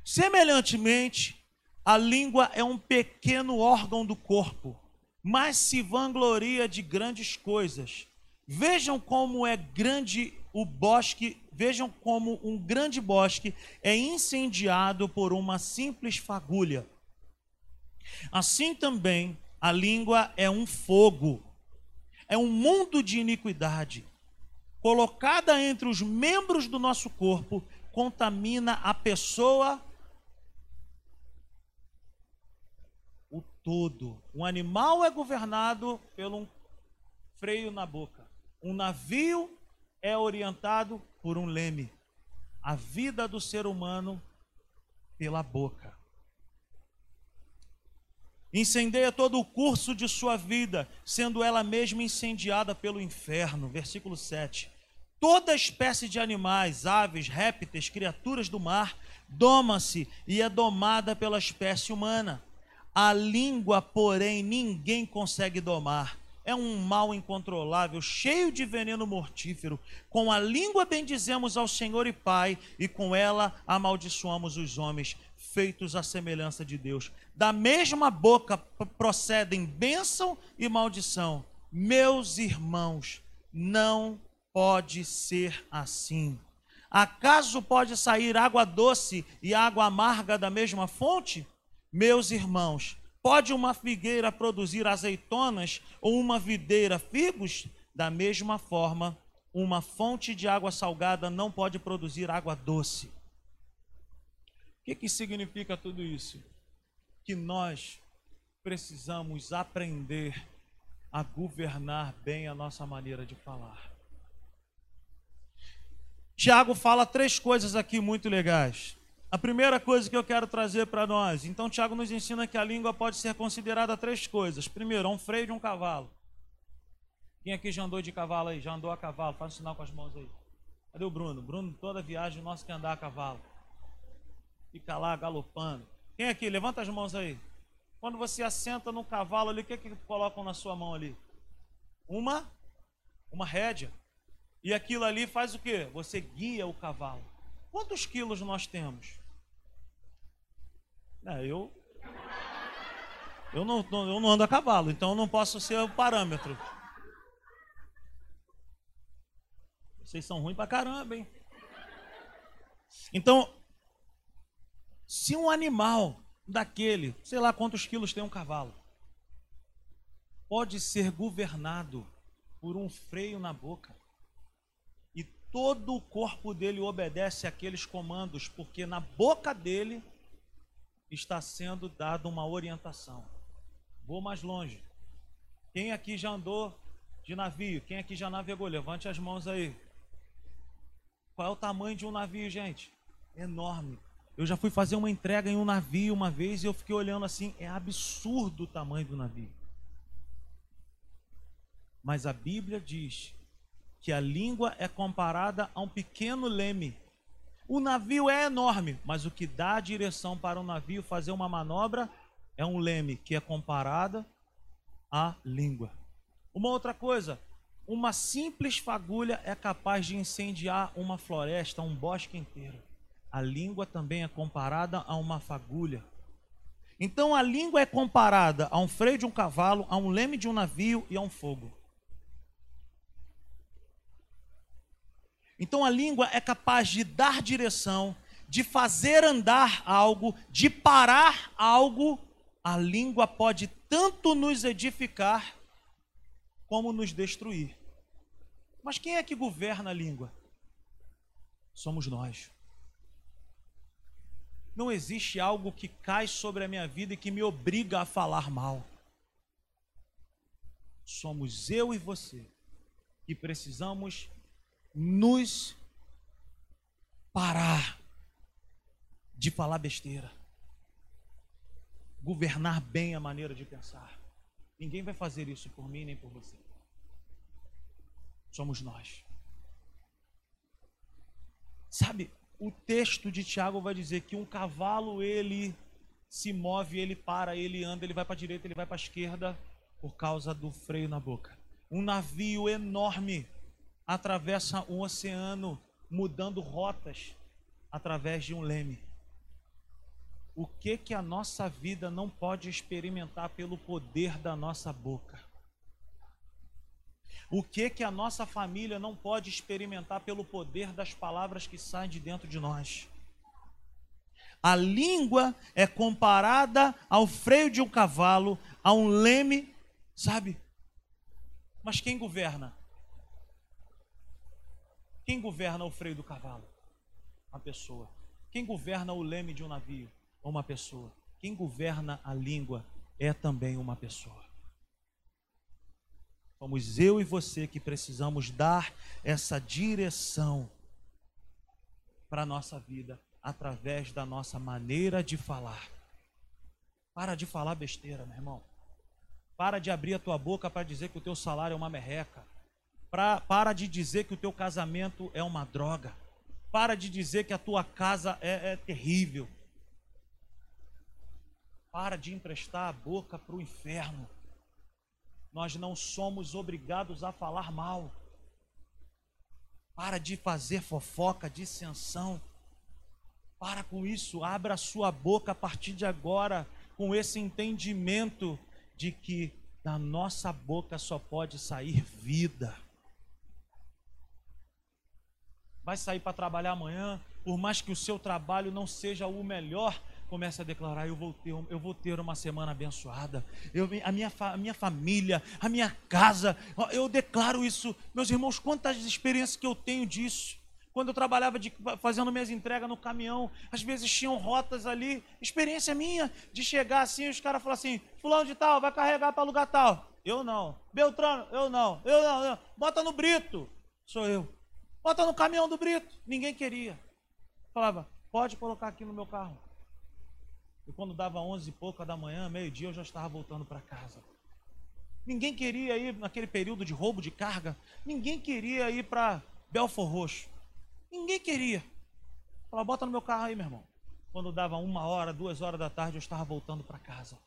Semelhantemente, a língua é um pequeno órgão do corpo mas se vangloria de grandes coisas. Vejam como é grande o bosque, vejam como um grande bosque é incendiado por uma simples fagulha. Assim também a língua é um fogo, é um mundo de iniquidade. Colocada entre os membros do nosso corpo, contamina a pessoa todo. Um animal é governado pelo um freio na boca. Um navio é orientado por um leme. A vida do ser humano pela boca. Incendeia todo o curso de sua vida, sendo ela mesma incendiada pelo inferno. Versículo 7. Toda espécie de animais, aves, répteis, criaturas do mar, doma-se e é domada pela espécie humana a língua, porém, ninguém consegue domar. É um mal incontrolável, cheio de veneno mortífero. Com a língua bendizemos ao Senhor e Pai, e com ela amaldiçoamos os homens, feitos à semelhança de Deus. Da mesma boca procedem bênção e maldição. Meus irmãos, não pode ser assim. Acaso pode sair água doce e água amarga da mesma fonte? Meus irmãos, pode uma figueira produzir azeitonas ou uma videira figos? Da mesma forma, uma fonte de água salgada não pode produzir água doce. O que, que significa tudo isso? Que nós precisamos aprender a governar bem a nossa maneira de falar. Tiago fala três coisas aqui muito legais. A primeira coisa que eu quero trazer para nós, então Tiago nos ensina que a língua pode ser considerada três coisas. Primeiro, um freio de um cavalo. Quem aqui já andou de cavalo aí? Já andou a cavalo? Faz um sinal com as mãos aí. Cadê o Bruno? Bruno, toda viagem nosso quer andar a cavalo. Fica lá galopando. Quem aqui? Levanta as mãos aí. Quando você assenta no cavalo ali, o que, que colocam na sua mão ali? Uma, uma rédea. E aquilo ali faz o quê? Você guia o cavalo. Quantos quilos nós temos? É, eu. Eu não, eu não ando a cavalo, então eu não posso ser o parâmetro. Vocês são ruins pra caramba, hein? Então, se um animal daquele, sei lá quantos quilos tem um cavalo, pode ser governado por um freio na boca, e todo o corpo dele obedece àqueles comandos, porque na boca dele está sendo dada uma orientação. Vou mais longe. Quem aqui já andou de navio? Quem aqui já navegou? Levante as mãos aí. Qual é o tamanho de um navio, gente? Enorme. Eu já fui fazer uma entrega em um navio uma vez e eu fiquei olhando assim, é absurdo o tamanho do navio. Mas a Bíblia diz que a língua é comparada a um pequeno leme o navio é enorme, mas o que dá a direção para o navio fazer uma manobra é um leme que é comparada à língua. Uma outra coisa, uma simples fagulha é capaz de incendiar uma floresta, um bosque inteiro. A língua também é comparada a uma fagulha. Então a língua é comparada a um freio de um cavalo, a um leme de um navio e a um fogo. Então a língua é capaz de dar direção, de fazer andar algo, de parar algo. A língua pode tanto nos edificar como nos destruir. Mas quem é que governa a língua? Somos nós. Não existe algo que cai sobre a minha vida e que me obriga a falar mal. Somos eu e você que precisamos nos parar de falar besteira, governar bem a maneira de pensar. Ninguém vai fazer isso por mim nem por você. Somos nós. Sabe, o texto de Tiago vai dizer que um cavalo ele se move, ele para, ele anda, ele vai para a direita, ele vai para a esquerda por causa do freio na boca. Um navio enorme atravessa um oceano mudando rotas através de um leme. O que que a nossa vida não pode experimentar pelo poder da nossa boca? O que que a nossa família não pode experimentar pelo poder das palavras que saem de dentro de nós? A língua é comparada ao freio de um cavalo, a um leme, sabe? Mas quem governa? Quem governa o freio do cavalo? Uma pessoa. Quem governa o leme de um navio? Uma pessoa. Quem governa a língua é também uma pessoa. Somos eu e você que precisamos dar essa direção para a nossa vida através da nossa maneira de falar. Para de falar besteira, meu irmão. Para de abrir a tua boca para dizer que o teu salário é uma merreca. Pra, para de dizer que o teu casamento é uma droga. Para de dizer que a tua casa é, é terrível. Para de emprestar a boca para o inferno. Nós não somos obrigados a falar mal. Para de fazer fofoca, dissensão. Para com isso, abra a sua boca a partir de agora com esse entendimento de que da nossa boca só pode sair vida vai sair para trabalhar amanhã, por mais que o seu trabalho não seja o melhor, comece a declarar: eu vou ter, eu vou ter uma semana abençoada. Eu, a, minha, a minha família, a minha casa, eu declaro isso. Meus irmãos, quantas experiências que eu tenho disso. Quando eu trabalhava de, fazendo minhas entregas no caminhão, às vezes tinham rotas ali, experiência minha de chegar assim, os caras falam assim: Fulano de tal, vai carregar para lugar tal. Eu não. Beltrano, eu não. Eu não, eu. Bota no Brito. Sou eu. Bota no caminhão do Brito. Ninguém queria. Falava, pode colocar aqui no meu carro. E quando dava onze e pouca da manhã, meio-dia, eu já estava voltando para casa. Ninguém queria ir naquele período de roubo de carga. Ninguém queria ir para Belfor Roxo. Ninguém queria. Falava, bota no meu carro aí, meu irmão. Quando dava uma hora, duas horas da tarde, eu estava voltando para casa.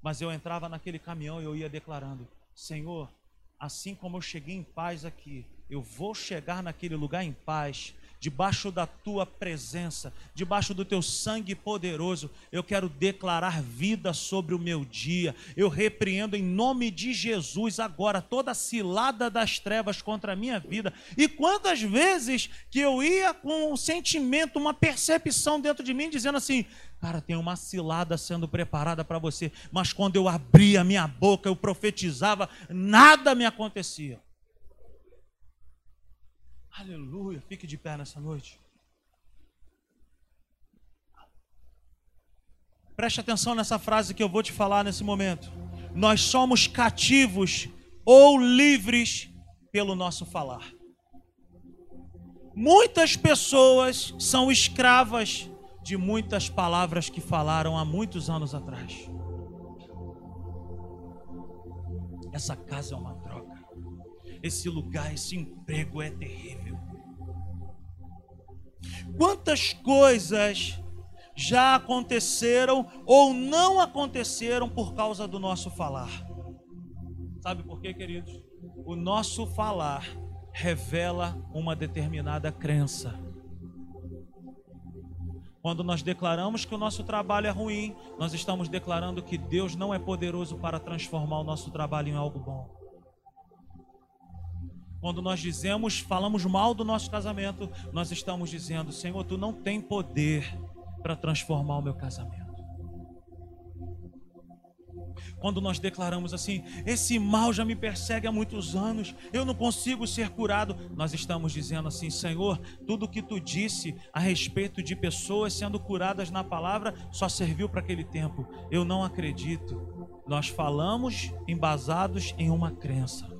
Mas eu entrava naquele caminhão e eu ia declarando: Senhor, assim como eu cheguei em paz aqui, eu vou chegar naquele lugar em paz, debaixo da tua presença, debaixo do teu sangue poderoso. Eu quero declarar vida sobre o meu dia. Eu repreendo em nome de Jesus agora toda a cilada das trevas contra a minha vida. E quantas vezes que eu ia com um sentimento, uma percepção dentro de mim, dizendo assim: Cara, tem uma cilada sendo preparada para você. Mas quando eu abria minha boca, eu profetizava, nada me acontecia. Aleluia. Fique de pé nessa noite. Preste atenção nessa frase que eu vou te falar nesse momento. Nós somos cativos ou livres pelo nosso falar. Muitas pessoas são escravas de muitas palavras que falaram há muitos anos atrás. Essa casa é uma droga. Esse lugar, esse emprego é terrível. Quantas coisas já aconteceram ou não aconteceram por causa do nosso falar? Sabe por quê, queridos? O nosso falar revela uma determinada crença. Quando nós declaramos que o nosso trabalho é ruim, nós estamos declarando que Deus não é poderoso para transformar o nosso trabalho em algo bom. Quando nós dizemos, falamos mal do nosso casamento, nós estamos dizendo: Senhor, tu não tem poder para transformar o meu casamento quando nós declaramos assim: esse mal já me persegue há muitos anos, eu não consigo ser curado, nós estamos dizendo assim: Senhor, tudo que tu disse a respeito de pessoas sendo curadas na palavra só serviu para aquele tempo. Eu não acredito. Nós falamos embasados em uma crença.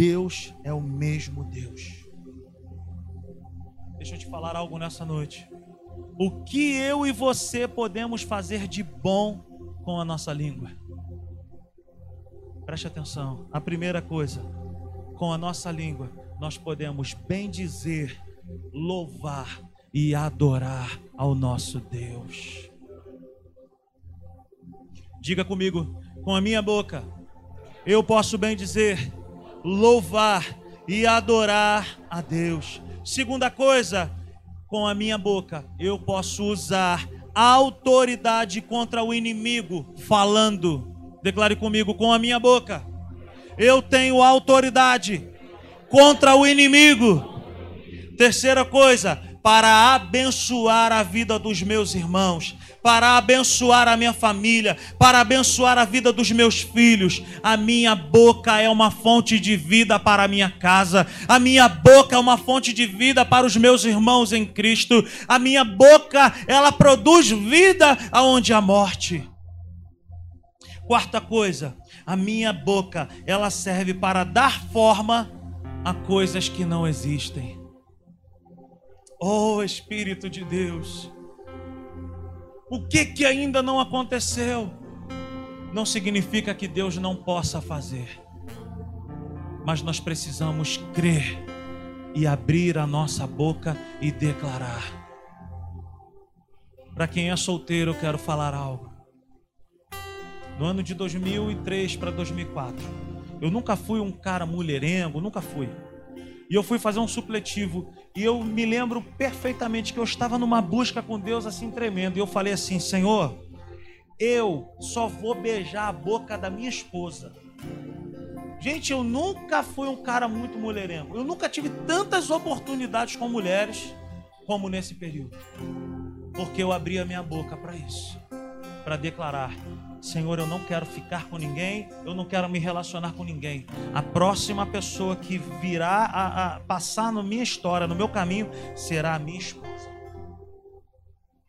Deus é o mesmo Deus. Deixa eu te falar algo nessa noite o que eu e você podemos fazer de bom com a nossa língua. Preste atenção. A primeira coisa, com a nossa língua, nós podemos bendizer, louvar e adorar ao nosso Deus. Diga comigo, com a minha boca, eu posso bem dizer, louvar e adorar a Deus. Segunda coisa, com a minha boca, eu posso usar autoridade contra o inimigo, falando. Declare comigo, com a minha boca, eu tenho autoridade contra o inimigo. Terceira coisa, para abençoar a vida dos meus irmãos para abençoar a minha família, para abençoar a vida dos meus filhos. A minha boca é uma fonte de vida para a minha casa, a minha boca é uma fonte de vida para os meus irmãos em Cristo. A minha boca, ela produz vida aonde há morte. Quarta coisa, a minha boca, ela serve para dar forma a coisas que não existem. Oh Espírito de Deus, o que que ainda não aconteceu, não significa que Deus não possa fazer. Mas nós precisamos crer e abrir a nossa boca e declarar. Para quem é solteiro, eu quero falar algo. No ano de 2003 para 2004, eu nunca fui um cara mulherengo, nunca fui. E eu fui fazer um supletivo e eu me lembro perfeitamente que eu estava numa busca com Deus assim tremendo. E eu falei assim: Senhor, eu só vou beijar a boca da minha esposa. Gente, eu nunca fui um cara muito mulherengo. Eu nunca tive tantas oportunidades com mulheres como nesse período. Porque eu abri a minha boca para isso para declarar: Senhor, eu não quero ficar com ninguém, eu não quero me relacionar com ninguém. A próxima pessoa que virá a, a passar na minha história, no meu caminho, será a minha esposa.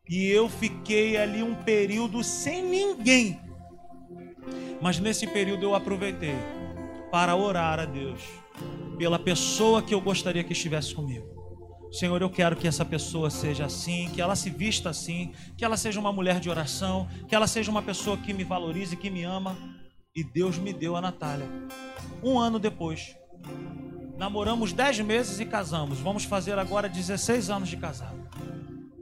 E eu fiquei ali um período sem ninguém. Mas nesse período eu aproveitei para orar a Deus pela pessoa que eu gostaria que estivesse comigo. Senhor, eu quero que essa pessoa seja assim, que ela se vista assim, que ela seja uma mulher de oração, que ela seja uma pessoa que me valorize, que me ama. E Deus me deu a Natália. Um ano depois, namoramos dez meses e casamos. Vamos fazer agora 16 anos de casado.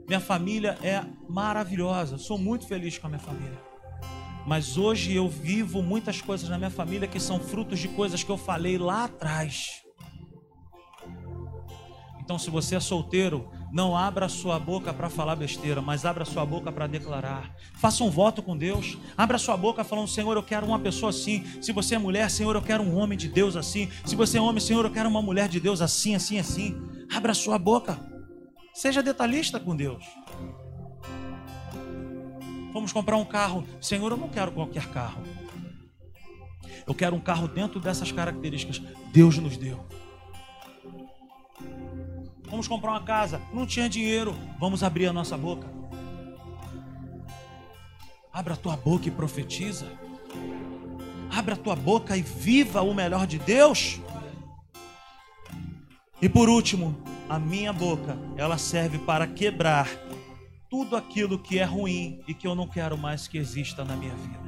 Minha família é maravilhosa, sou muito feliz com a minha família. Mas hoje eu vivo muitas coisas na minha família que são frutos de coisas que eu falei lá atrás. Então, se você é solteiro, não abra sua boca para falar besteira, mas abra sua boca para declarar. Faça um voto com Deus. Abra sua boca falando: Senhor, eu quero uma pessoa assim. Se você é mulher, Senhor, eu quero um homem de Deus assim. Se você é homem, Senhor, eu quero uma mulher de Deus assim, assim, assim. Abra sua boca. Seja detalhista com Deus. Vamos comprar um carro. Senhor, eu não quero qualquer carro. Eu quero um carro dentro dessas características. Deus nos deu. Vamos comprar uma casa. Não tinha dinheiro. Vamos abrir a nossa boca. Abra a tua boca e profetiza. Abra a tua boca e viva o melhor de Deus. E por último, a minha boca, ela serve para quebrar tudo aquilo que é ruim e que eu não quero mais que exista na minha vida.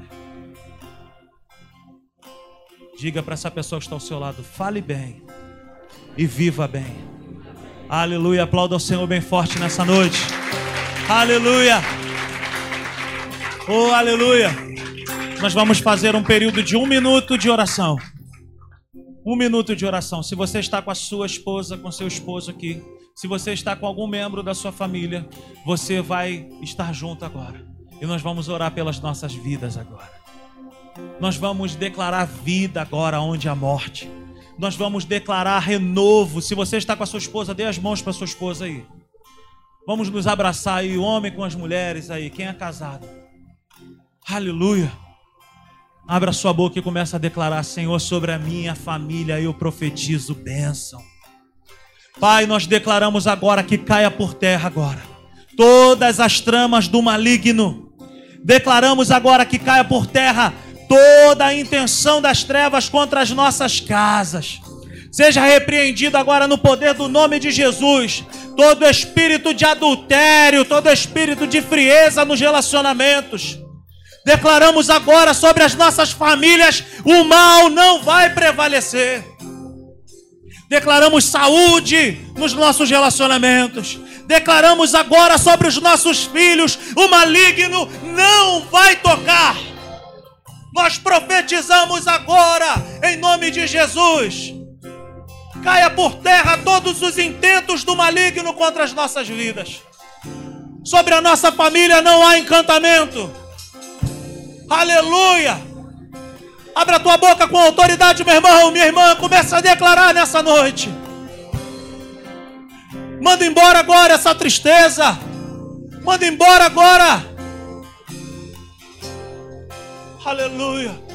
Diga para essa pessoa que está ao seu lado: fale bem e viva bem. Aleluia. Aplauda o Senhor bem forte nessa noite. Aleluia. Oh, aleluia. Nós vamos fazer um período de um minuto de oração. Um minuto de oração. Se você está com a sua esposa, com seu esposo aqui, se você está com algum membro da sua família, você vai estar junto agora. E nós vamos orar pelas nossas vidas agora. Nós vamos declarar vida agora onde há morte. Nós vamos declarar renovo. Se você está com a sua esposa, dê as mãos para sua esposa aí. Vamos nos abraçar aí, homem com as mulheres aí, quem é casado. Aleluia. Abra sua boca e começa a declarar: Senhor, sobre a minha família eu profetizo bênção. Pai, nós declaramos agora que caia por terra agora todas as tramas do maligno. Declaramos agora que caia por terra toda a intenção das trevas contra as nossas casas. Seja repreendido agora no poder do nome de Jesus. Todo espírito de adultério, todo espírito de frieza nos relacionamentos Declaramos agora sobre as nossas famílias: o mal não vai prevalecer. Declaramos saúde nos nossos relacionamentos. Declaramos agora sobre os nossos filhos: o maligno não vai tocar. Nós profetizamos agora, em nome de Jesus. Caia por terra todos os intentos do maligno contra as nossas vidas. Sobre a nossa família não há encantamento Aleluia! Abra tua boca com autoridade, meu irmão, minha irmã. Começa a declarar nessa noite. Manda embora agora essa tristeza. Manda embora agora. Aleluia.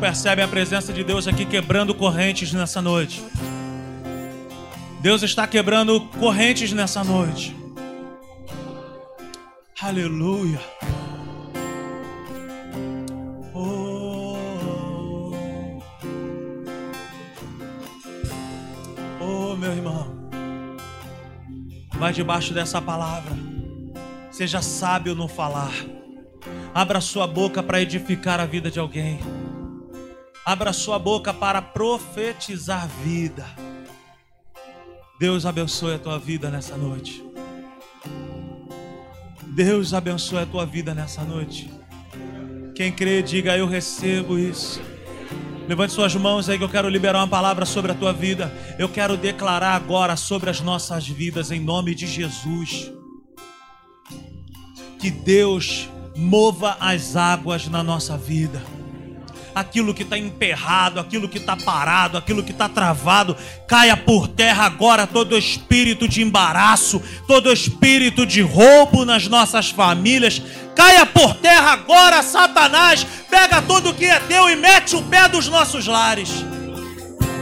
percebem a presença de Deus aqui quebrando correntes nessa noite. Deus está quebrando correntes nessa noite. Aleluia. Vai debaixo dessa palavra. Seja sábio no falar. Abra sua boca para edificar a vida de alguém. Abra sua boca para profetizar vida. Deus abençoe a tua vida nessa noite. Deus abençoe a tua vida nessa noite. Quem crê, diga eu recebo isso. Levante suas mãos aí que eu quero liberar uma palavra sobre a tua vida. Eu quero declarar agora sobre as nossas vidas em nome de Jesus. Que Deus mova as águas na nossa vida aquilo que está emperrado, aquilo que está parado, aquilo que está travado, caia por terra agora todo espírito de embaraço, todo espírito de roubo nas nossas famílias, caia por terra agora, Satanás, pega tudo que é teu e mete o pé dos nossos lares.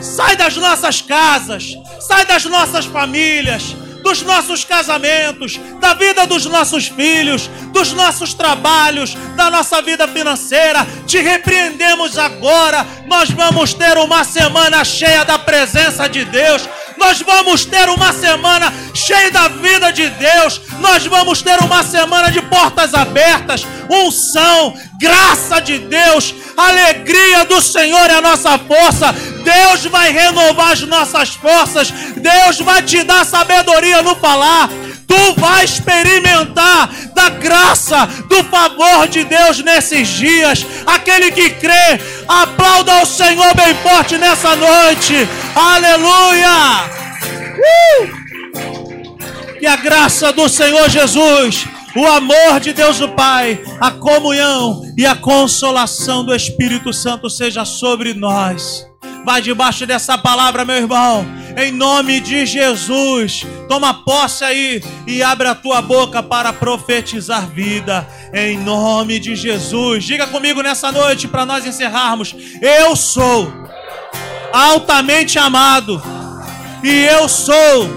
Sai das nossas casas, sai das nossas famílias dos nossos casamentos, da vida dos nossos filhos, dos nossos trabalhos, da nossa vida financeira. Te repreendemos agora. Nós vamos ter uma semana cheia da presença de Deus. Nós vamos ter uma semana cheia da vida de Deus. Nós vamos ter uma semana de portas abertas, unção, graça de Deus, alegria do Senhor é a nossa força. Deus vai renovar as nossas forças. Deus vai te dar sabedoria no falar. Tu vai experimentar da graça, do favor de Deus nesses dias. Aquele que crê, aplauda o Senhor bem forte nessa noite. Aleluia! Uh! Que a graça do Senhor Jesus o amor de Deus o Pai, a comunhão e a consolação do Espírito Santo seja sobre nós. Vai debaixo dessa palavra, meu irmão, em nome de Jesus. Toma posse aí e abre a tua boca para profetizar vida, em nome de Jesus. Diga comigo nessa noite para nós encerrarmos: Eu sou altamente amado e eu sou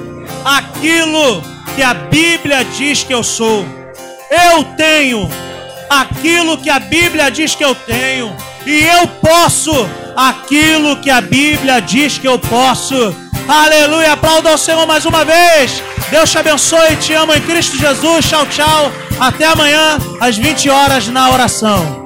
aquilo que a Bíblia diz que eu sou. Eu tenho aquilo que a Bíblia diz que eu tenho, e eu posso aquilo que a Bíblia diz que eu posso. Aleluia, aplauda ao Senhor mais uma vez. Deus te abençoe, te amo em Cristo Jesus. Tchau, tchau. Até amanhã, às 20 horas, na oração.